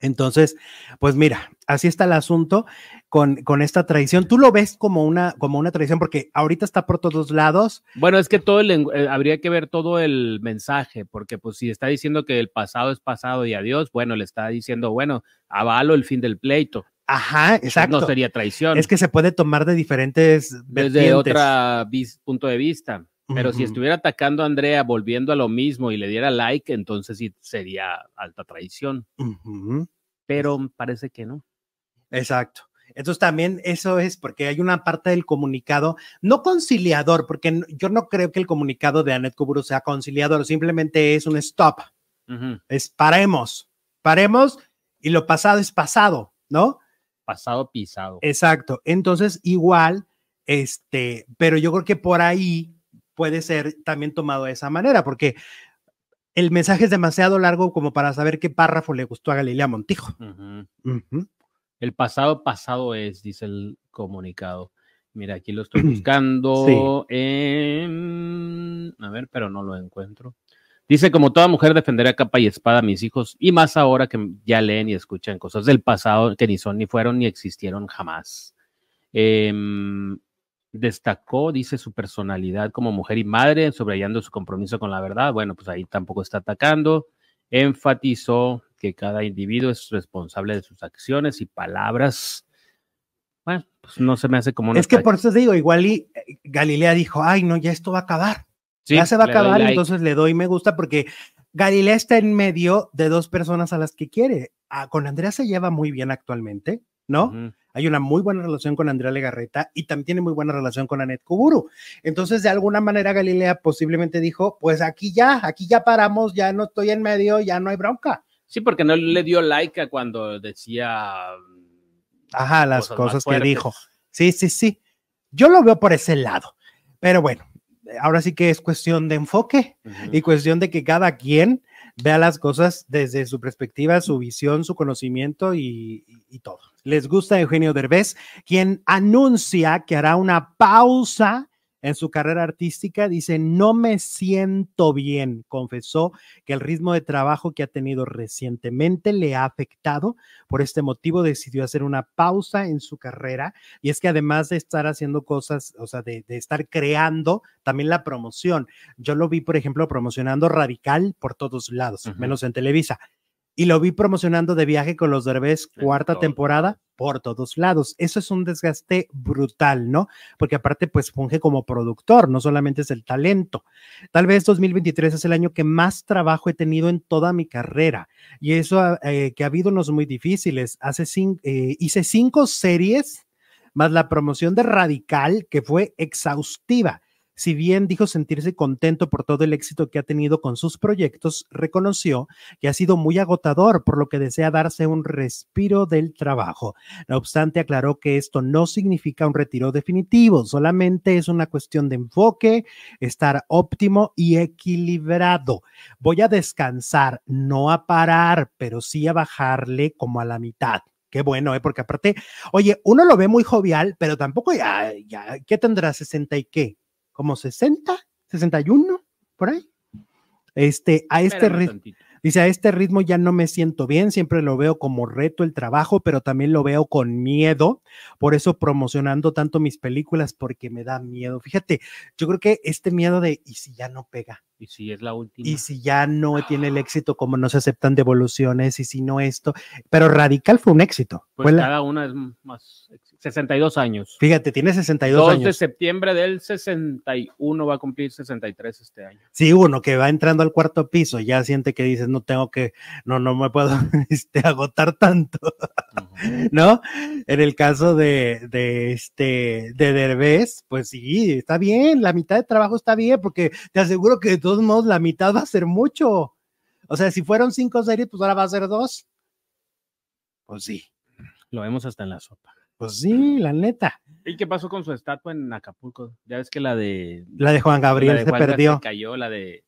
Entonces, pues mira, así está el asunto con, con esta traición. ¿Tú lo ves como una, como una traición? Porque ahorita está por todos lados. Bueno, es que todo el, eh, habría que ver todo el mensaje, porque pues si está diciendo que el pasado es pasado y adiós, bueno, le está diciendo, bueno, avalo el fin del pleito. Ajá, exacto. No sería traición. Es que se puede tomar de diferentes Desde otro punto de vista. Pero si estuviera atacando a Andrea, volviendo a lo mismo y le diera like, entonces sí sería alta traición. Pero parece que no. Exacto. Entonces también eso es porque hay una parte del comunicado, no conciliador, porque yo no creo que el comunicado de Anet Kuburu sea conciliador, simplemente es un stop. Es paremos, paremos y lo pasado es pasado, ¿no? Pasado pisado. Exacto. Entonces, igual, este, pero yo creo que por ahí puede ser también tomado de esa manera, porque el mensaje es demasiado largo como para saber qué párrafo le gustó a Galilea Montijo. El pasado pasado es, dice el comunicado. Mira, aquí lo estoy <clears throat> buscando. a ver, pero no lo encuentro. Dice, como toda mujer defenderé a capa y espada a mis hijos, y más ahora que ya leen y escuchan cosas del pasado que ni son, ni fueron, ni existieron jamás. Eh, destacó, dice, su personalidad como mujer y madre, subrayando su compromiso con la verdad. Bueno, pues ahí tampoco está atacando. Enfatizó que cada individuo es responsable de sus acciones y palabras. Bueno, pues no se me hace como Es que por eso digo, igual y eh, Galilea dijo, ay, no, ya esto va a acabar. ya se va a acabar, entonces le doy me gusta porque Galilea está en medio de dos personas a las que quiere. Ah, con Andrea se lleva muy bien actualmente, ¿no? hay una muy buena relación con Andrea Legarreta y también tiene muy buena relación con Anet Kuburu. Entonces, de alguna manera, Galilea posiblemente dijo, pues aquí ya, aquí ya paramos, ya no estoy en medio, ya no hay bronca. Sí, porque no le dio like a cuando decía... Ajá, las cosas, que dijo. Sí, sí, sí. Yo lo veo por ese lado. Pero bueno, ahora sí que es cuestión de enfoque y cuestión de que cada quien vea las cosas desde su perspectiva, su visión, su conocimiento y todo les gusta Eugenio Derbez, quien anuncia que hará una pausa en su carrera artística. Dice, no me siento bien. Confesó que el ritmo de trabajo que ha tenido recientemente le ha afectado. Por este motivo decidió hacer una pausa en su carrera. Y es que además de estar haciendo cosas, o sea, de, estar creando, también la promoción. Yo lo vi, por ejemplo, promocionando Radical por todos lados, menos en Televisa y lo vi promocionando de viaje con los Derbez cuarta temporada por todos lados. Eso es un desgaste brutal, ¿no? Porque aparte, pues funge como productor, no solamente es el talento. Tal vez 2023 es el año que más trabajo he tenido en toda mi carrera y eso eh, que ha habido unos muy difíciles. Hace eh, hice cinco series más la promoción de Radical, que fue exhaustiva. Si bien dijo sentirse contento por todo el éxito que ha tenido con sus proyectos, reconoció que ha sido muy agotador, por lo que desea darse un respiro del trabajo. No obstante, aclaró que esto no significa un retiro definitivo, solamente es una cuestión de enfoque, estar óptimo y equilibrado. Voy a descansar, no a parar, pero sí a bajarle como a la mitad. Qué bueno, ¿eh? porque aparte, oye, uno lo ve muy jovial, pero tampoco ya, ya, ¿qué tendrá? ¿60 y qué? Como 60, 61, por ahí. Este, a este ritmo, dice, a este ritmo ya no me siento bien, siempre lo veo como reto el trabajo, pero también lo veo con miedo, por eso promocionando tanto mis películas, porque me da miedo. Fíjate, yo creo que este miedo de, ¿y si ya no pega? Y si es la última. Y si ya no tiene el éxito, como no se aceptan devoluciones, y si no esto. Pero Radical fue un éxito. Pues Fue la- cada una es más. 62 años. fíjate, tiene 62 2 de años. septiembre del 61 va a cumplir 63 este año. Sí, uno que va entrando al cuarto piso, ya siente que dices, no tengo que, no, no me puedo <laughs> este, agotar tanto. <laughs> ¿no? En el caso de, de este, de Derbez, pues sí, está bien, la mitad de trabajo está bien, porque te aseguro que de todos modos la mitad va a ser mucho. O sea, si fueron cinco series, pues ahora va a ser dos. Pues sí, Lo vemos hasta en la sopa. pues sí, la neta. ¿Y qué pasó con su estatua en Acapulco? Ya ves que la de. La de Juan Gabriel la de se perdió. Se cayó, la de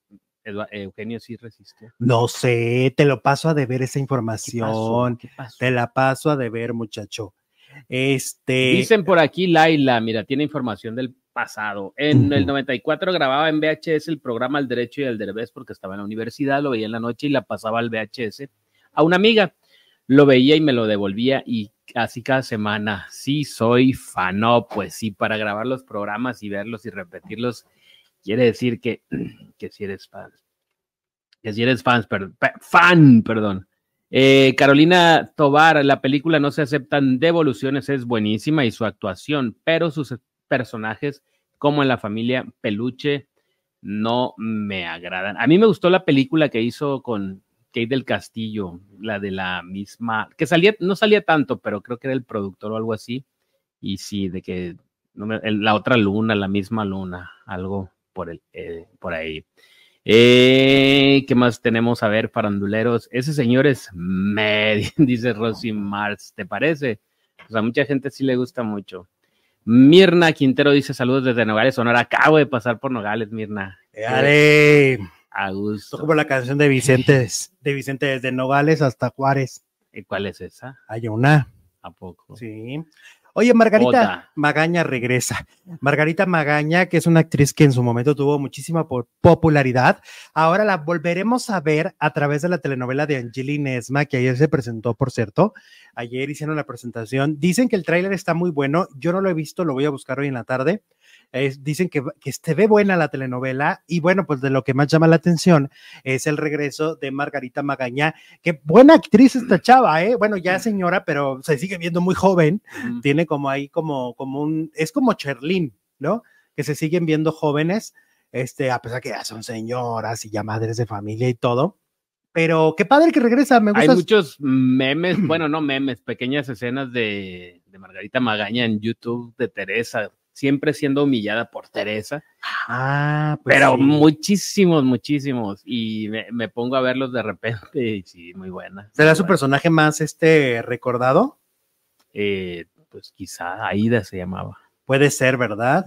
Eugenio sí resistió. No sé, te lo paso a deber esa ¿Qué pasó? información. ¿Qué pasó? Te la paso a deber, muchacho. Este. Dicen por aquí, Laila, mira, tiene información del pasado. En el Ujú. 94 grababa en VHS el programa El Derecho y el Derbez porque estaba en la universidad, lo veía en la noche y la pasaba al VHS a una amiga. Lo veía y me lo devolvía y así cada semana. Sí, soy fan, no, pues sí, para grabar los programas y verlos y repetirlos, quiere decir que, <clears throat> que si eres fan. Que si eres fans, fan, perdón. Eh, Carolina Tobar, la película No se aceptan devoluciones, es buenísima y su actuación, pero sus personajes, como en la familia Peluche, no me agradan. A mí me gustó la película que hizo con Kate del Castillo, la de la misma, que salía, no salía tanto, pero creo que era el productor o algo así. Y sí, de que no me- la otra luna, la misma luna, algo por, el, eh, por ahí. Eh, ¿Qué más tenemos? A ver, faranduleros. Ese señor es medio, <laughs> dice Rosy Mars, ¿te parece? O sea, a mucha gente sí le gusta mucho. Mirna Quintero dice saludos desde Nogales, Sonora. Acabo de pasar por Nogales, Mirna. Ale, A gusto. como la canción de Vicente, de Vicente desde Nogales hasta Juárez. ¿Y ¿Cuál es esa? Hay una. ¿A poco? Sí. Oye, Margarita. Magaña regresa. Margarita Magaña, que es una actriz que en su momento tuvo muchísima po- popularidad, ahora la volveremos a ver a través de la telenovela de Angelina Esma, que ayer se presentó, por cierto. Ayer hicieron la presentación. Dicen que el tráiler está muy bueno. Yo no lo he visto, lo voy a buscar hoy en la tarde. Es- dicen que, que se ve buena la telenovela y bueno, pues de lo que más llama la atención es el regreso de Margarita Magaña. Qué buena actriz esta <clears throat> chava, ¿eh? Bueno, ya señora, pero se sigue viendo muy joven tiene como ahí como, como un, es como Cherlin, ¿no? Que se siguen viendo jóvenes, este, a pesar que ya son señoras y ya madres de familia y todo. Pero qué padre que regresa, me Hay gusta. muchos memes, <clears throat> bueno, no memes, pequeñas escenas de, de Margarita Magaña en YouTube de Teresa, siempre siendo humillada por Teresa. Ah, pues Pero sí. muchísimos, muchísimos. Y me, me pongo a verlos de repente y sí, muy buena. ¿Será muy su buena. personaje más este recordado? Eh, pues quizá Aida se llamaba. Puede ser, ¿verdad?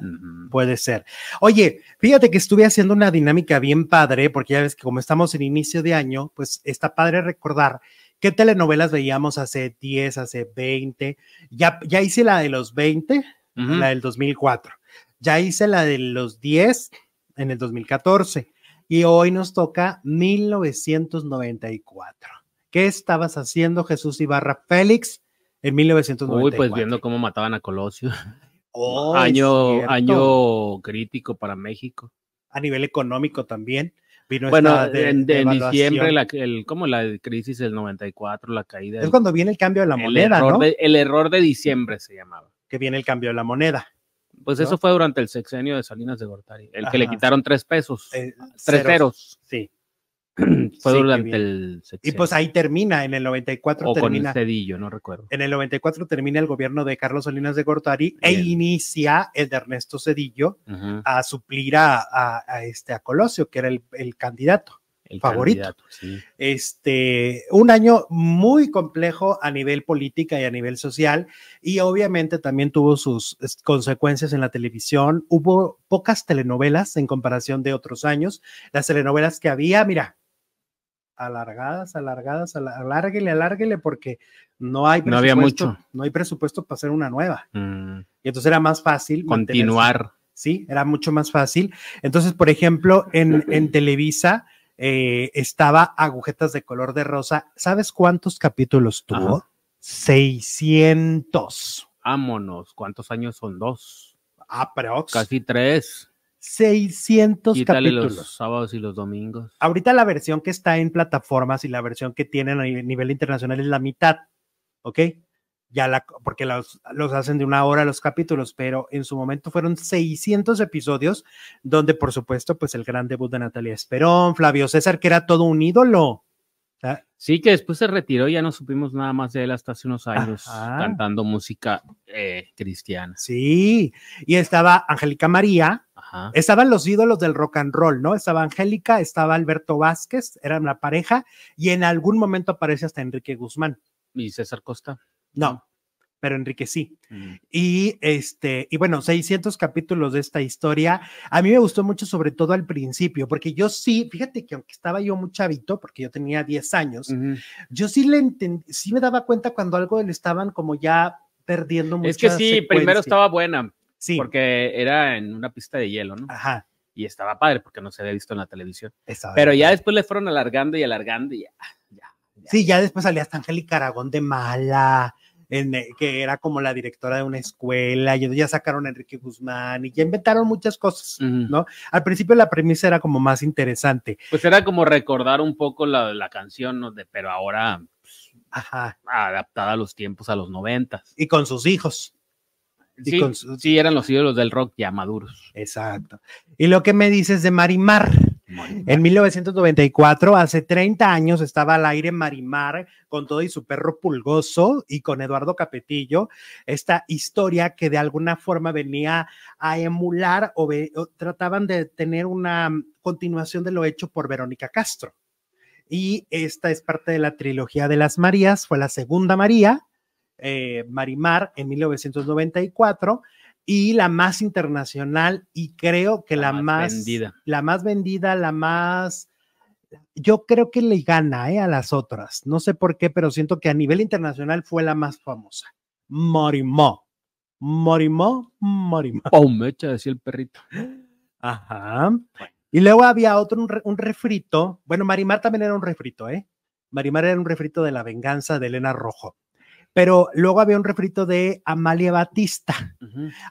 Puede ser. Oye, fíjate que estuve haciendo una dinámica bien padre, porque ya ves que como estamos en inicio de año, pues está padre recordar qué telenovelas veíamos hace 10, hace 20. Ya, ya hice la de los 20, Ujú. la del 2004. Ya hice la de los 10 en el 2014. Y hoy nos toca 1994. ¿Qué estabas haciendo, Jesús Ibarra Félix, en 1994? Uy, pues viendo cómo mataban a Colosio. <laughs> Oh, año, año crítico para México. a nivel económico también. Vino Bueno, de- en, de en evaluación. diciembre, la, el, como la crisis del 94, la caída. Es del- cuando viene el cambio de la el, moneda, error ¿no? de, el error de diciembre se llamaba. Que viene el cambio de la moneda. Pues ¿no? eso fue durante el sexenio de Salinas de Gortari, el que le quitaron tres pesos, Eh, tres ceros. Sí. <clears throat> fue Sí, durante el Y sexenio. pues ahí termina, en el 94 o con termina. el cedillo, no recuerdo. En el 94 termina el gobierno de Carlos Salinas de Gortari e inicia el de Ernesto Cedillo a suplir a, a- a este a Colosio, que era el, el candidato. El favorito. sí. Este, un año muy complejo a nivel política y a nivel social, y obviamente también tuvo sus consecuencias en la televisión. Hubo pocas telenovelas en comparación de otros años. Las telenovelas que había, mira, alargadas, alargadas, ala- alárguele, alárguele, porque no hay No había presupuesto, mucho. no hay presupuesto para hacer una nueva. Mm, Y entonces era más fácil mantenerse- continuar. Sí, era mucho más fácil. Entonces, por ejemplo, en, en <clears throat> Televisa eh, estaba Agujetas de color de rosa. ¿Sabes cuántos capítulos tuvo? Ajá. 600. Vámonos. ¿Cuántos años son? Dos. Aprox. Casi tres. 600 Quítale capítulos. los sábados y los domingos. Ahorita la versión que está en plataformas y la versión que tienen a nivel internacional es la mitad, ¿ok? Ya la, porque los, los hacen de una hora los capítulos, pero en su momento fueron 600 episodios, donde por supuesto, pues el gran debut de Natalia Esperón, Flavio César, que era todo un ídolo. Sí, que después se retiró y ya no supimos nada más de él hasta hace unos años Ajá. cantando música eh, cristiana. sí, y estaba Angélica María, Ajá. estaban los ídolos del rock and roll, ¿no? Estaba Angélica, estaba Alberto Vázquez, eran una pareja, y en algún momento aparece hasta Enrique Guzmán. Y César Costa. No, pero Enrique sí. Mm. Y este, y bueno, 600 capítulos de esta historia. A mí me gustó mucho, sobre todo al principio, porque yo sí, fíjate que aunque estaba yo muy chavito, porque yo tenía 10 años, yo sí le entendí, sí me daba cuenta cuando algo le estaban como ya perdiendo mucho. Es que sí, primero estaba buena, Sí, porque era en una pista de hielo, ¿no? ajá, Y estaba padre porque no se había visto en la televisión. estaba Pero bien. ya después le fueron alargando y alargando y ya, ya. Sí, ya después salía hasta Angélica Aragón de Mala, en, eh, que era como la directora de una escuela, y ya sacaron a Enrique Guzmán, y ya inventaron muchas cosas. ¿no? Al principio la premisa era como más interesante. Pues era como recordar un poco la, la canción, ¿no? De, pero ahora Ajá. adaptada a los tiempos, a los noventas. Y con sus hijos. Sí, con sí, eran los ídolos del rock ya maduros. Exacto. Y lo que me dices de Marimar. En 1994, hace 30 años, estaba al aire Marimar con todo y su perro pulgoso y con Eduardo Capetillo, esta historia que de alguna forma venía a emular o, ve- o trataban de tener una continuación de lo hecho por Verónica Castro. Y esta es parte de la trilogía de las Marías, fue la segunda María, eh, Marimar, en 1994 y la más internacional y creo que la, La más más, vendida. la más vendida, la más yo creo que le gana eh, a las otras. No sé por qué, pero siento que a nivel internacional fue la más famosa. Morimó. Morimó, Morimó. ¡Pum! Me echa decía el perrito. Ajá. Y luego había otro, un, un refrito. Bueno, Marimar también era un refrito, ¿eh? Marimar era un refrito de la venganza de Elena Rojo. Pero luego había un refrito de Amalia Batista.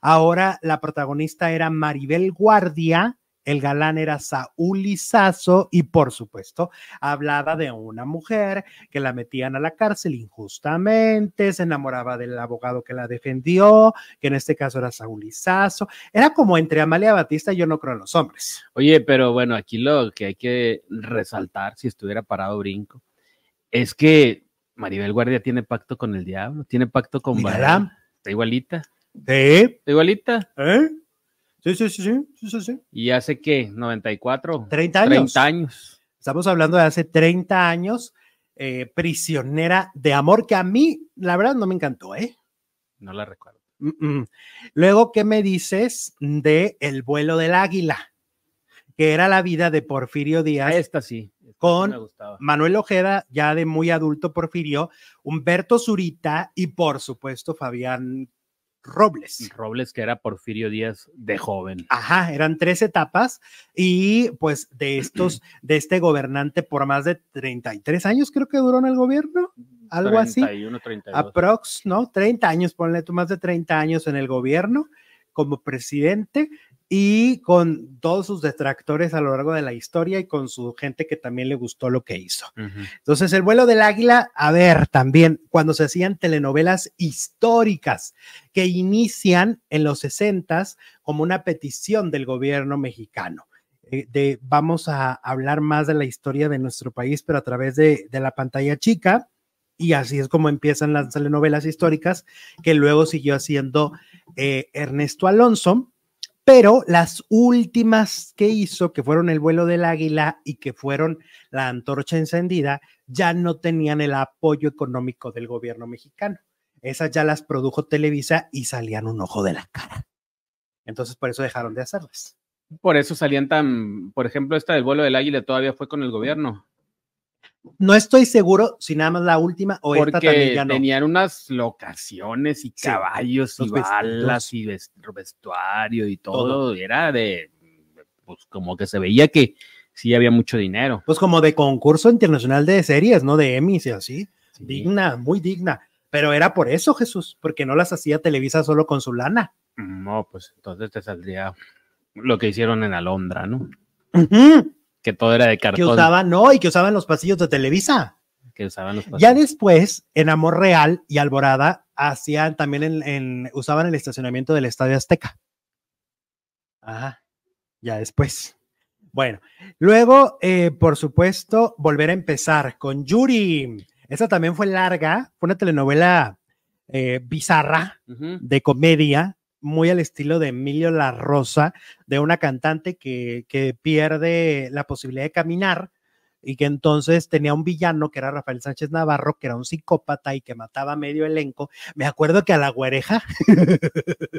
Ahora la protagonista era Maribel Guardia, el galán era Saúl Lizazo y por supuesto hablaba de una mujer que la metían a la cárcel injustamente, se enamoraba del abogado que la defendió, que en este caso era Saúl Lizazo. Era como entre Amalia Batista y yo no creo en los hombres. Oye, pero bueno, aquí lo que hay que resaltar, si estuviera parado brinco, es que Maribel Guardia tiene pacto con el diablo, tiene pacto con. Baal. Está igualita, Sí, está igualita. ¿eh? Sí, sí, sí, sí, sí, sí, sí. Y hace qué, 94, 30 años. 30 años. Estamos hablando de hace 30 años, eh, prisionera de amor, que a mí, la verdad, no me encantó, ¿eh? No la recuerdo. Mm, mm. Luego, ¿qué me dices de El vuelo del águila? Que era la vida de Porfirio Díaz, Esta sí. Con. Manuel Ojeda, ya de muy adulto Porfirio, Humberto Zurita y, por supuesto, Fabián Robles. Robles, que era Porfirio Díaz de joven. Ajá, eran tres etapas y pues de <clears throat> estos, de este gobernante por más de 33 años creo que duró en el gobierno, algo así. 31, 32. aprox, ¿no? 30 años, ponle tú más de 30 años en el gobierno como presidente y con todos sus detractores a lo largo de la historia y con su gente que también le gustó lo que hizo. Entonces, el vuelo del águila, a ver, también cuando se hacían telenovelas históricas que inician en los 60 como una petición del gobierno mexicano. eh, De, vamos a hablar más de la historia de nuestro país, pero a través de, de la pantalla chica. Y así es como empiezan las telenovelas históricas, que luego siguió haciendo eh, Ernesto Alonso. Pero las últimas que hizo, que fueron El vuelo del águila y que fueron La antorcha encendida, ya no tenían el apoyo económico del gobierno mexicano. Esas ya las produjo Televisa y salían un ojo de la cara. Entonces, por eso dejaron de hacerlas. Por eso salían tan, por ejemplo, esta del vuelo del águila todavía fue con el gobierno. No estoy seguro si nada más la última o esta también ya no. tenían unas locaciones y Sí, caballos y balas y ves- vestuario y todo. Era de, pues como que se veía que sí había mucho dinero. Pues como de concurso internacional de series, ¿no? De Emmys y así. Sí. Digna, muy digna. Pero era por eso, Jesús, porque no las hacía Televisa solo con su lana. No, pues entonces te saldría Lo que hicieron en Alondra, ¿no? Que todo era de Que cartón. usaban, no, y que usaban los pasillos de Televisa. que usaban los Ya después, en Amor Real y Alborada, hacían también en, en- usaban el estacionamiento del Estadio Azteca. Ajá, ya después. Bueno, luego, eh, por supuesto, volver a empezar con Yuri. Esa también fue larga, fue una telenovela eh, bizarra de comedia, muy al estilo de Emilio La Rosa, de una cantante que, que pierde la posibilidad de caminar y que entonces tenía un villano que era Rafael Sánchez Navarro, que era un psicópata y que mataba a medio elenco. Me acuerdo que a la güereja <laughs>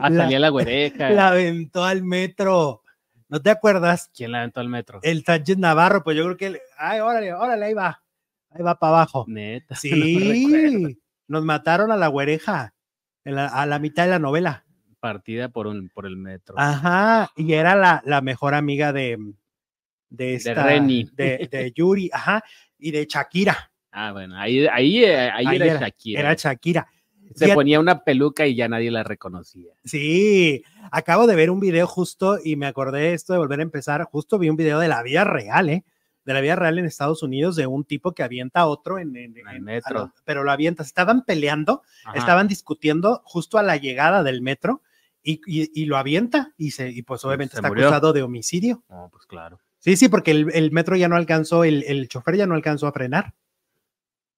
Ah, la, salía la güereja. <laughs> la aventó al metro. ¿No te acuerdas? ¿Quién la aventó al metro? El Sánchez Navarro, pues yo creo que, le- ay, órale, órale, ahí va, ahí va para abajo. Neta. <laughs> no. Sí, nos mataron a la güereja en la- a la mitad de la novela. Partida por, un, por el metro. Ajá, y era la, la mejor amiga de, de, esta, Reni. de, de Yuri, ajá, y de Shakira. Ah, bueno, ahí, ahí, eh, ahí, Ahí era, era- Shakira. Era Shakira. Se Fíjate- ponía una peluca y ya nadie la reconocía. Sí, acabo de ver un video justo y me acordé de esto de volver a empezar. Justo vi un video de la vida real, ¿eh? De la vida real en Estados Unidos de un tipo que avienta a otro en, en- el metro. lo- pero lo avienta. Estaban peleando, Ajá. estaban discutiendo justo a la llegada del metro y, y- y lo avienta y, se, y pues obviamente se está murió. acusado de homicidio. No, pues claro. Sí, sí, porque el, el metro ya no alcanzó, el, el chofer ya no alcanzó a frenar,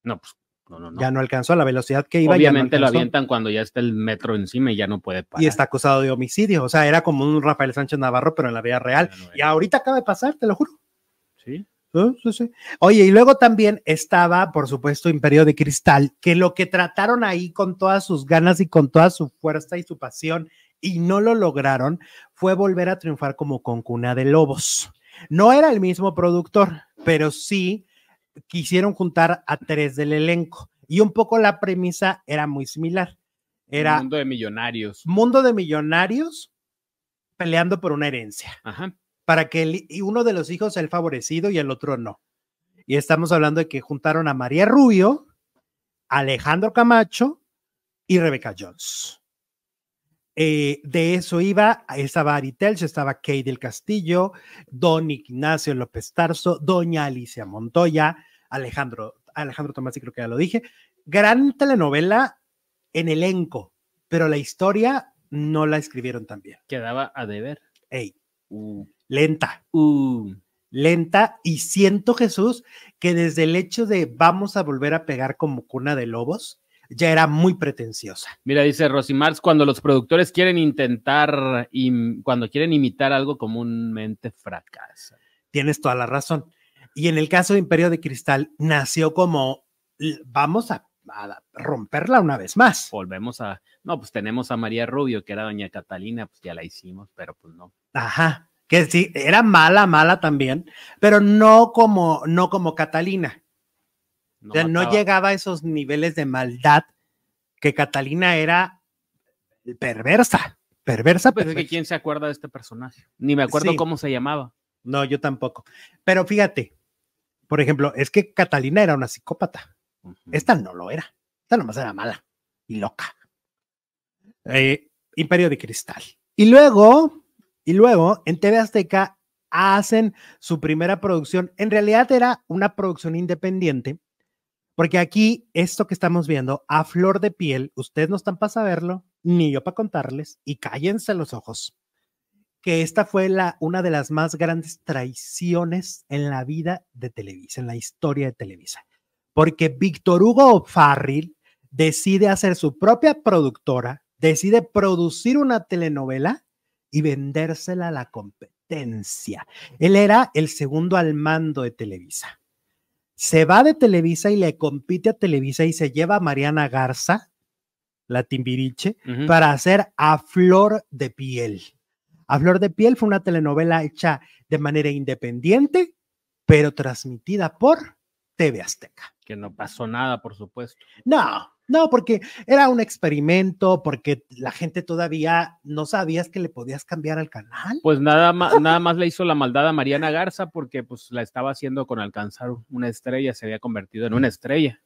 No, pues no, no, no. ya no alcanzó a la velocidad que iba. no Obviamente lo avientan cuando ya está el metro encima y ya no puede parar. Y está acusado de homicidio. O sea, era como un Rafael Sánchez Navarro, pero en la vida real. Y ahorita acaba de pasar, te lo juro. Sí. Sí, sí, sí. Oye, y luego también estaba, por supuesto, Imperio de Cristal, que lo que trataron ahí con todas sus ganas y con toda su fuerza y su pasión, y no lo lograron, fue volver a triunfar como con Cuna de Lobos. No era el mismo productor, pero sí quisieron juntar a tres del elenco. Y un poco la premisa era muy similar. Era Un mundo de millonarios. mundo de millonarios peleando por una herencia Ajá. Para que el- uno de los hijos sea el favorecido y el otro no. Y estamos hablando de que juntaron a María Rubio, Alejandro Camacho y Rebeca Jones. Eh, de eso iba, estaba Ari Telch, estaba Kay del Castillo, don Ignacio López Tarso, doña Alicia Montoya, Alejandro, Alejandro Tomás, creo que ya lo dije. Gran telenovela en elenco, pero la historia no la escribieron tan bien. Quedaba a deber. Ey, Uh, lenta uh. lenta y siento Jesús que desde el hecho de vamos a volver a pegar como cuna de lobos ya era muy pretenciosa. Mira, dice Rosimars, cuando los productores quieren intentar, im- cuando quieren imitar algo, comúnmente fracasa. Tienes toda la razón. Y en el caso de Imperio de Cristal nació como vamos a, a romperla una vez más. Volvemos a, no, pues tenemos a María Rubio, que era doña Catalina, pues ya la hicimos, pero pues no. Ajá. Que sí, era mala, mala también, pero no como, no como Catalina. No, O sea, no llegaba a esos niveles de maldad que Catalina era perversa, perversa, Pues es que quién se acuerda de este personaje. Ni me acuerdo Sí. cómo se llamaba. No, yo tampoco. Pero fíjate, por ejemplo, es que Catalina era una psicópata. Esta no lo era. Esta nomás era mala y loca. Eh, Imperio de Cristal. Y luego, y luego en TV Azteca hacen su primera producción. En realidad era una producción independiente, porque aquí esto que estamos viendo a flor de piel, ustedes no están para saberlo, ni yo para contarles, y cállense los ojos, que esta fue la, una de las más grandes traiciones en la vida de Televisa, en la historia de Televisa, porque Víctor Hugo Farril decide hacer su propia productora, decide producir una telenovela y vendérsela a la competencia. Él era el segundo al mando de Televisa. Se va de Televisa y le compite a Televisa y se lleva a Mariana Garza, la Timbiriche, para hacer A Flor de Piel. A Flor de Piel fue una telenovela hecha de manera independiente, pero transmitida por TV Azteca. Que no pasó nada, por supuesto. No, no, porque era un experimento, porque la gente todavía no sabías que le podías cambiar al canal. Pues nada más, <laughs> nada más le hizo la maldad a Mariana Garza porque pues la estaba haciendo con alcanzar una estrella, se había convertido en una estrella.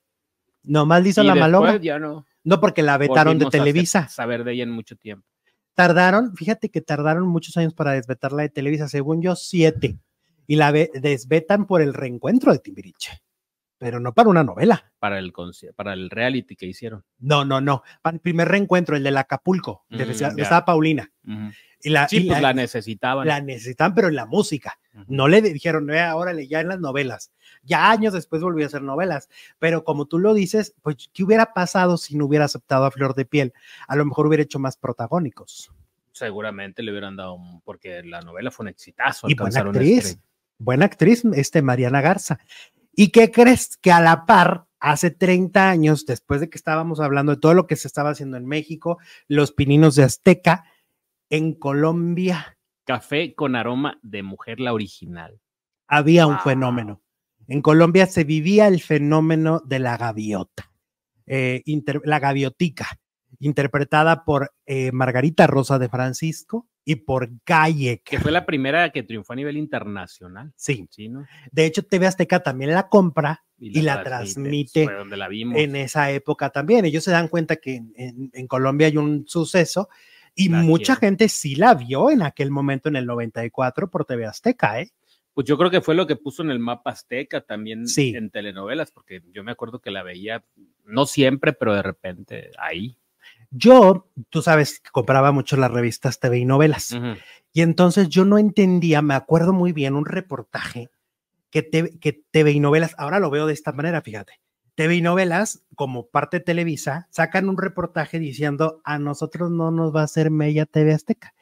Nomás le hizo y la maloma. ya no. No, porque la vetaron de Televisa. saber de ella en mucho tiempo. Tardaron, fíjate que tardaron muchos años para desvetarla de Televisa, según yo, siete. Y la desvetan por el reencuentro de Timbiriche, pero no para una novela. Para el, para el reality que hicieron. No, no, no. Para el primer reencuentro, el del Acapulco, mm, estaba Paulina. Y la, sí, pues la, necesitaban. La necesitaban, pero en la música. No le dijeron, eh, órale, ya en las novelas. Ya años después volvió a hacer novelas. Pero como tú lo dices, pues, ¿qué hubiera pasado si no hubiera aceptado a Flor de Piel? A lo mejor hubiera hecho más protagónicos. Seguramente le hubieran dado, porque la novela fue un exitazo. Y buena actriz, buena actriz, este Mariana Garza. ¿Y qué crees? Que a la par, hace 30 años, después de que estábamos hablando de todo lo que se estaba haciendo en México, los pininos de Azteca, en Colombia. Café con aroma de mujer, la original. Había un fenómeno. En Colombia se vivía el fenómeno de la gaviota, eh, la gaviotica, interpretada por eh, Margarita Rosa de Francisco y por Galle. Que fue la primera que triunfó a nivel internacional. Sí. sí ¿no? De hecho, TV Azteca también la compra y la, transmite, en esa época también. Ellos se dan cuenta que en Colombia hay un suceso y mucha gente sí la vio en aquel momento, en el 94, por TV Azteca, ¿eh? Pues yo creo que fue lo que puso en el mapa Azteca también en telenovelas, porque yo me acuerdo que la veía, no siempre, pero de repente ahí. Yo, tú sabes, compraba mucho las revistas TV y novelas. Y entonces yo no entendía, me acuerdo muy bien, un reportaje que, que TV y novelas, ahora lo veo de esta manera, fíjate. TV y novelas, como parte de Televisa, sacan un reportaje diciendo a nosotros no nos va a hacer Mella TV Azteca.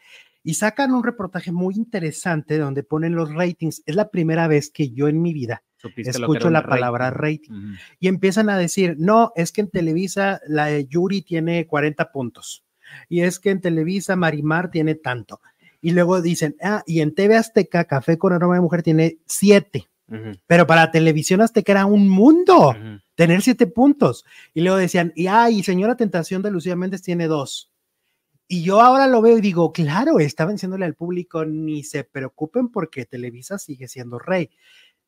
Y sacan un reportaje muy interesante donde ponen los ratings. Es la primera vez que yo en mi vida escucho la palabra rating. Y empiezan a decir, no, es que en Televisa la Yuri tiene 40 puntos. Y es que en Televisa Marimar tiene tanto. Y luego dicen, ah, y en TV Azteca Café con Aroma de Mujer tiene 7. Pero para televisión azteca era un mundo tener siete puntos. Y luego decían, y ay, Señora Tentación de Lucía Méndez tiene dos. Y yo ahora lo veo y digo, claro, estaban diciéndole al público, ni se preocupen porque Televisa sigue siendo rey.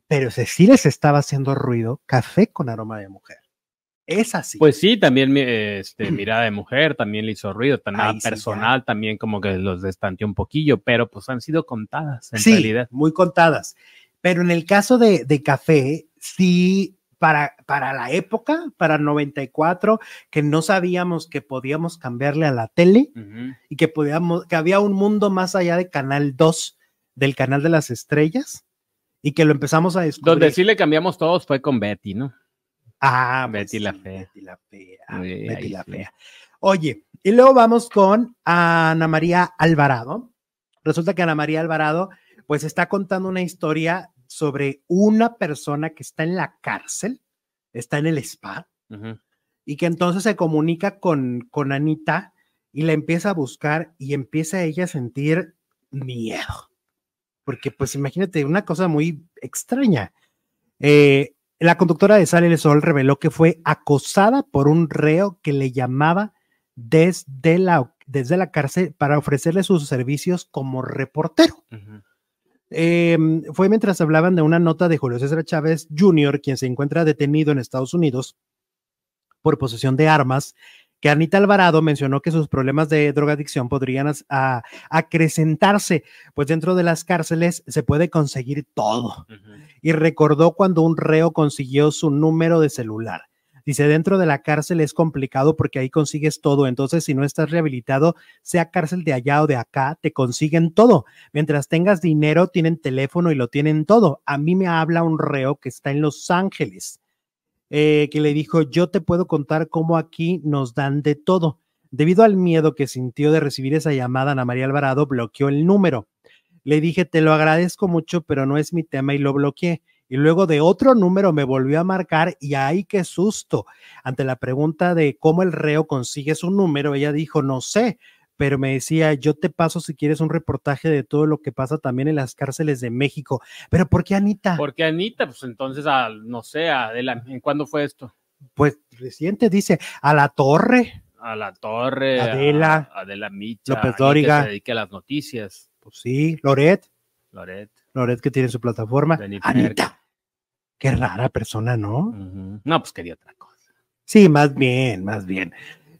Pero sí les estaba haciendo ruido café con aroma de mujer. Es así. Pues sí, también este, <clears throat> mirada de mujer también le hizo ruido, también personal también como que los destanteó un poquillo, pero pues han sido contadas en sí, realidad. Muy contadas. Pero en el caso de, café, sí, para, para la época, para 94, que no sabíamos que podíamos cambiarle a la tele y que, podíamos, que había un mundo más allá de Canal 2, del Canal de las Estrellas, y que lo empezamos a descubrir. Donde sí le cambiamos todos fue con Betty, ¿no? Ah, pues Betty la fea. Betty la fea. Betty la fea. Oye, y luego vamos con Ana María Alvarado. Resulta que Ana María Alvarado, pues está contando una historia sobre una persona que está en la cárcel, está en el spa, y que entonces se comunica con, con Anita y la empieza a buscar y empieza ella a sentir miedo. Porque pues imagínate, una cosa muy extraña. Eh, la conductora de Sale el Sol reveló que fue acosada por un reo que le llamaba desde la, desde la cárcel para ofrecerle sus servicios como reportero. Em, fue mientras hablaban de una nota de Julio César Chávez Jr., quien se encuentra detenido en Estados Unidos por posesión de armas, que Anita Alvarado mencionó que sus problemas de drogadicción podrían acrecentarse, pues dentro de las cárceles se puede conseguir todo. Y recordó cuando un reo consiguió su número de celular Dice, dentro de la cárcel es complicado porque ahí consigues todo. Entonces, si no estás rehabilitado, sea cárcel de allá o de acá, te consiguen todo. Mientras tengas dinero, tienen teléfono y lo tienen todo. A mí me habla un reo que está en Los Ángeles, eh, que le dijo, yo te puedo contar cómo aquí nos dan de todo. Debido al miedo que sintió de recibir esa llamada, Ana María Alvarado bloqueó el número. Le dije, te lo agradezco mucho, pero no es mi tema y lo bloqueé y luego de otro número me volvió a marcar y ahí qué susto. Ante la pregunta de cómo el reo consigue su número, ella dijo, no sé, pero me decía, yo te paso si quieres un reportaje de todo lo que pasa también en las cárceles de México. Pero ¿por qué Anita? ¿Por qué Anita? Pues entonces, a, no sé, Adela, ¿en cuándo fue esto? Pues reciente, dice, a la torre. A la torre. Adela. Adela Micha. López Dóriga. Que se dedique a las noticias. Pues sí, Loret. Loret. Loret que tiene su plataforma. Anita. Qué rara persona, ¿no? No, pues quería otra cosa. Sí, más bien, más bien.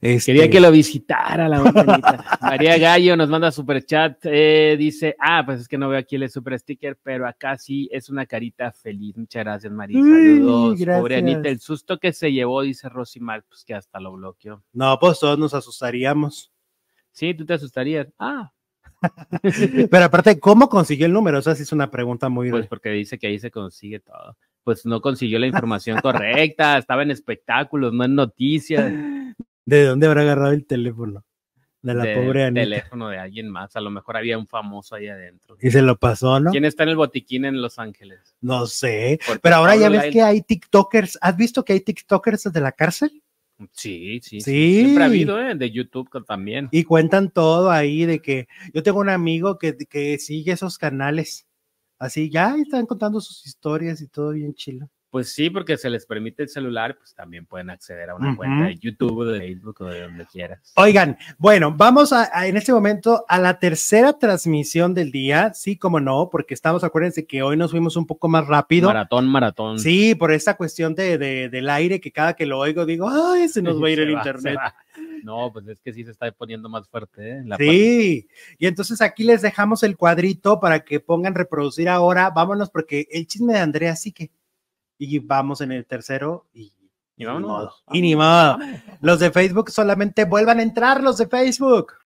Este, Quería que lo visitara la montañita. <laughs> María Gallo nos manda super chat. eh, dice: Ah, pues es que no veo aquí el super sticker, pero acá sí es una carita feliz. Muchas gracias, María. Saludos. Pobre gracias. Anita, el susto que se llevó, dice Rosimar, pues que hasta lo bloqueó. No, pues todos nos asustaríamos. Sí, tú te asustarías. Ah, <laughs> Pero aparte, ¿cómo consiguió el número? O sea, sí es una pregunta muy... pues porque dice que ahí se consigue todo. Pues no consiguió la información correcta, estaba en espectáculos, no en noticias. <laughs> ¿De dónde habrá agarrado el teléfono? De la de pobre Anita. teléfono de alguien más. A lo mejor había un famoso ahí adentro. Y se lo pasó, ¿no? ¿Quién está en el botiquín en Los Ángeles? No sé. Porque Pero ahora ya ves Lyle- que hay TikTokers. ¿Has visto que hay TikTokers de la cárcel? Sí, sí, sí. Sí. Siempre ha habido, ¿eh? De YouTube también. Y cuentan todo ahí de que yo tengo un amigo que, que sigue esos canales. Así, ya están contando sus historias y todo bien chilo. Pues sí, porque se les permite el celular, pues también pueden acceder a una cuenta de YouTube, de Facebook o de donde quieras. Oigan, bueno, vamos a, a- en este momento a la tercera transmisión del día. Sí, como no, porque estamos, acuérdense que hoy nos fuimos un poco más rápido. Maratón, maratón. Sí, por esta cuestión de, de- del aire que cada que lo oigo digo, ay, se nos va a ir <laughs> el va, internet. No, pues es que sí se está poniendo más fuerte, ¿eh? La Sí, y entonces aquí les dejamos el cuadrito para que pongan reproducir ahora. Vámonos, porque el chisme de Andrea sí que. Y vamos en el tercero y. Y vámonos. ni modo. Y ni modo. Los de Facebook solamente vuelvan a entrar, los de Facebook.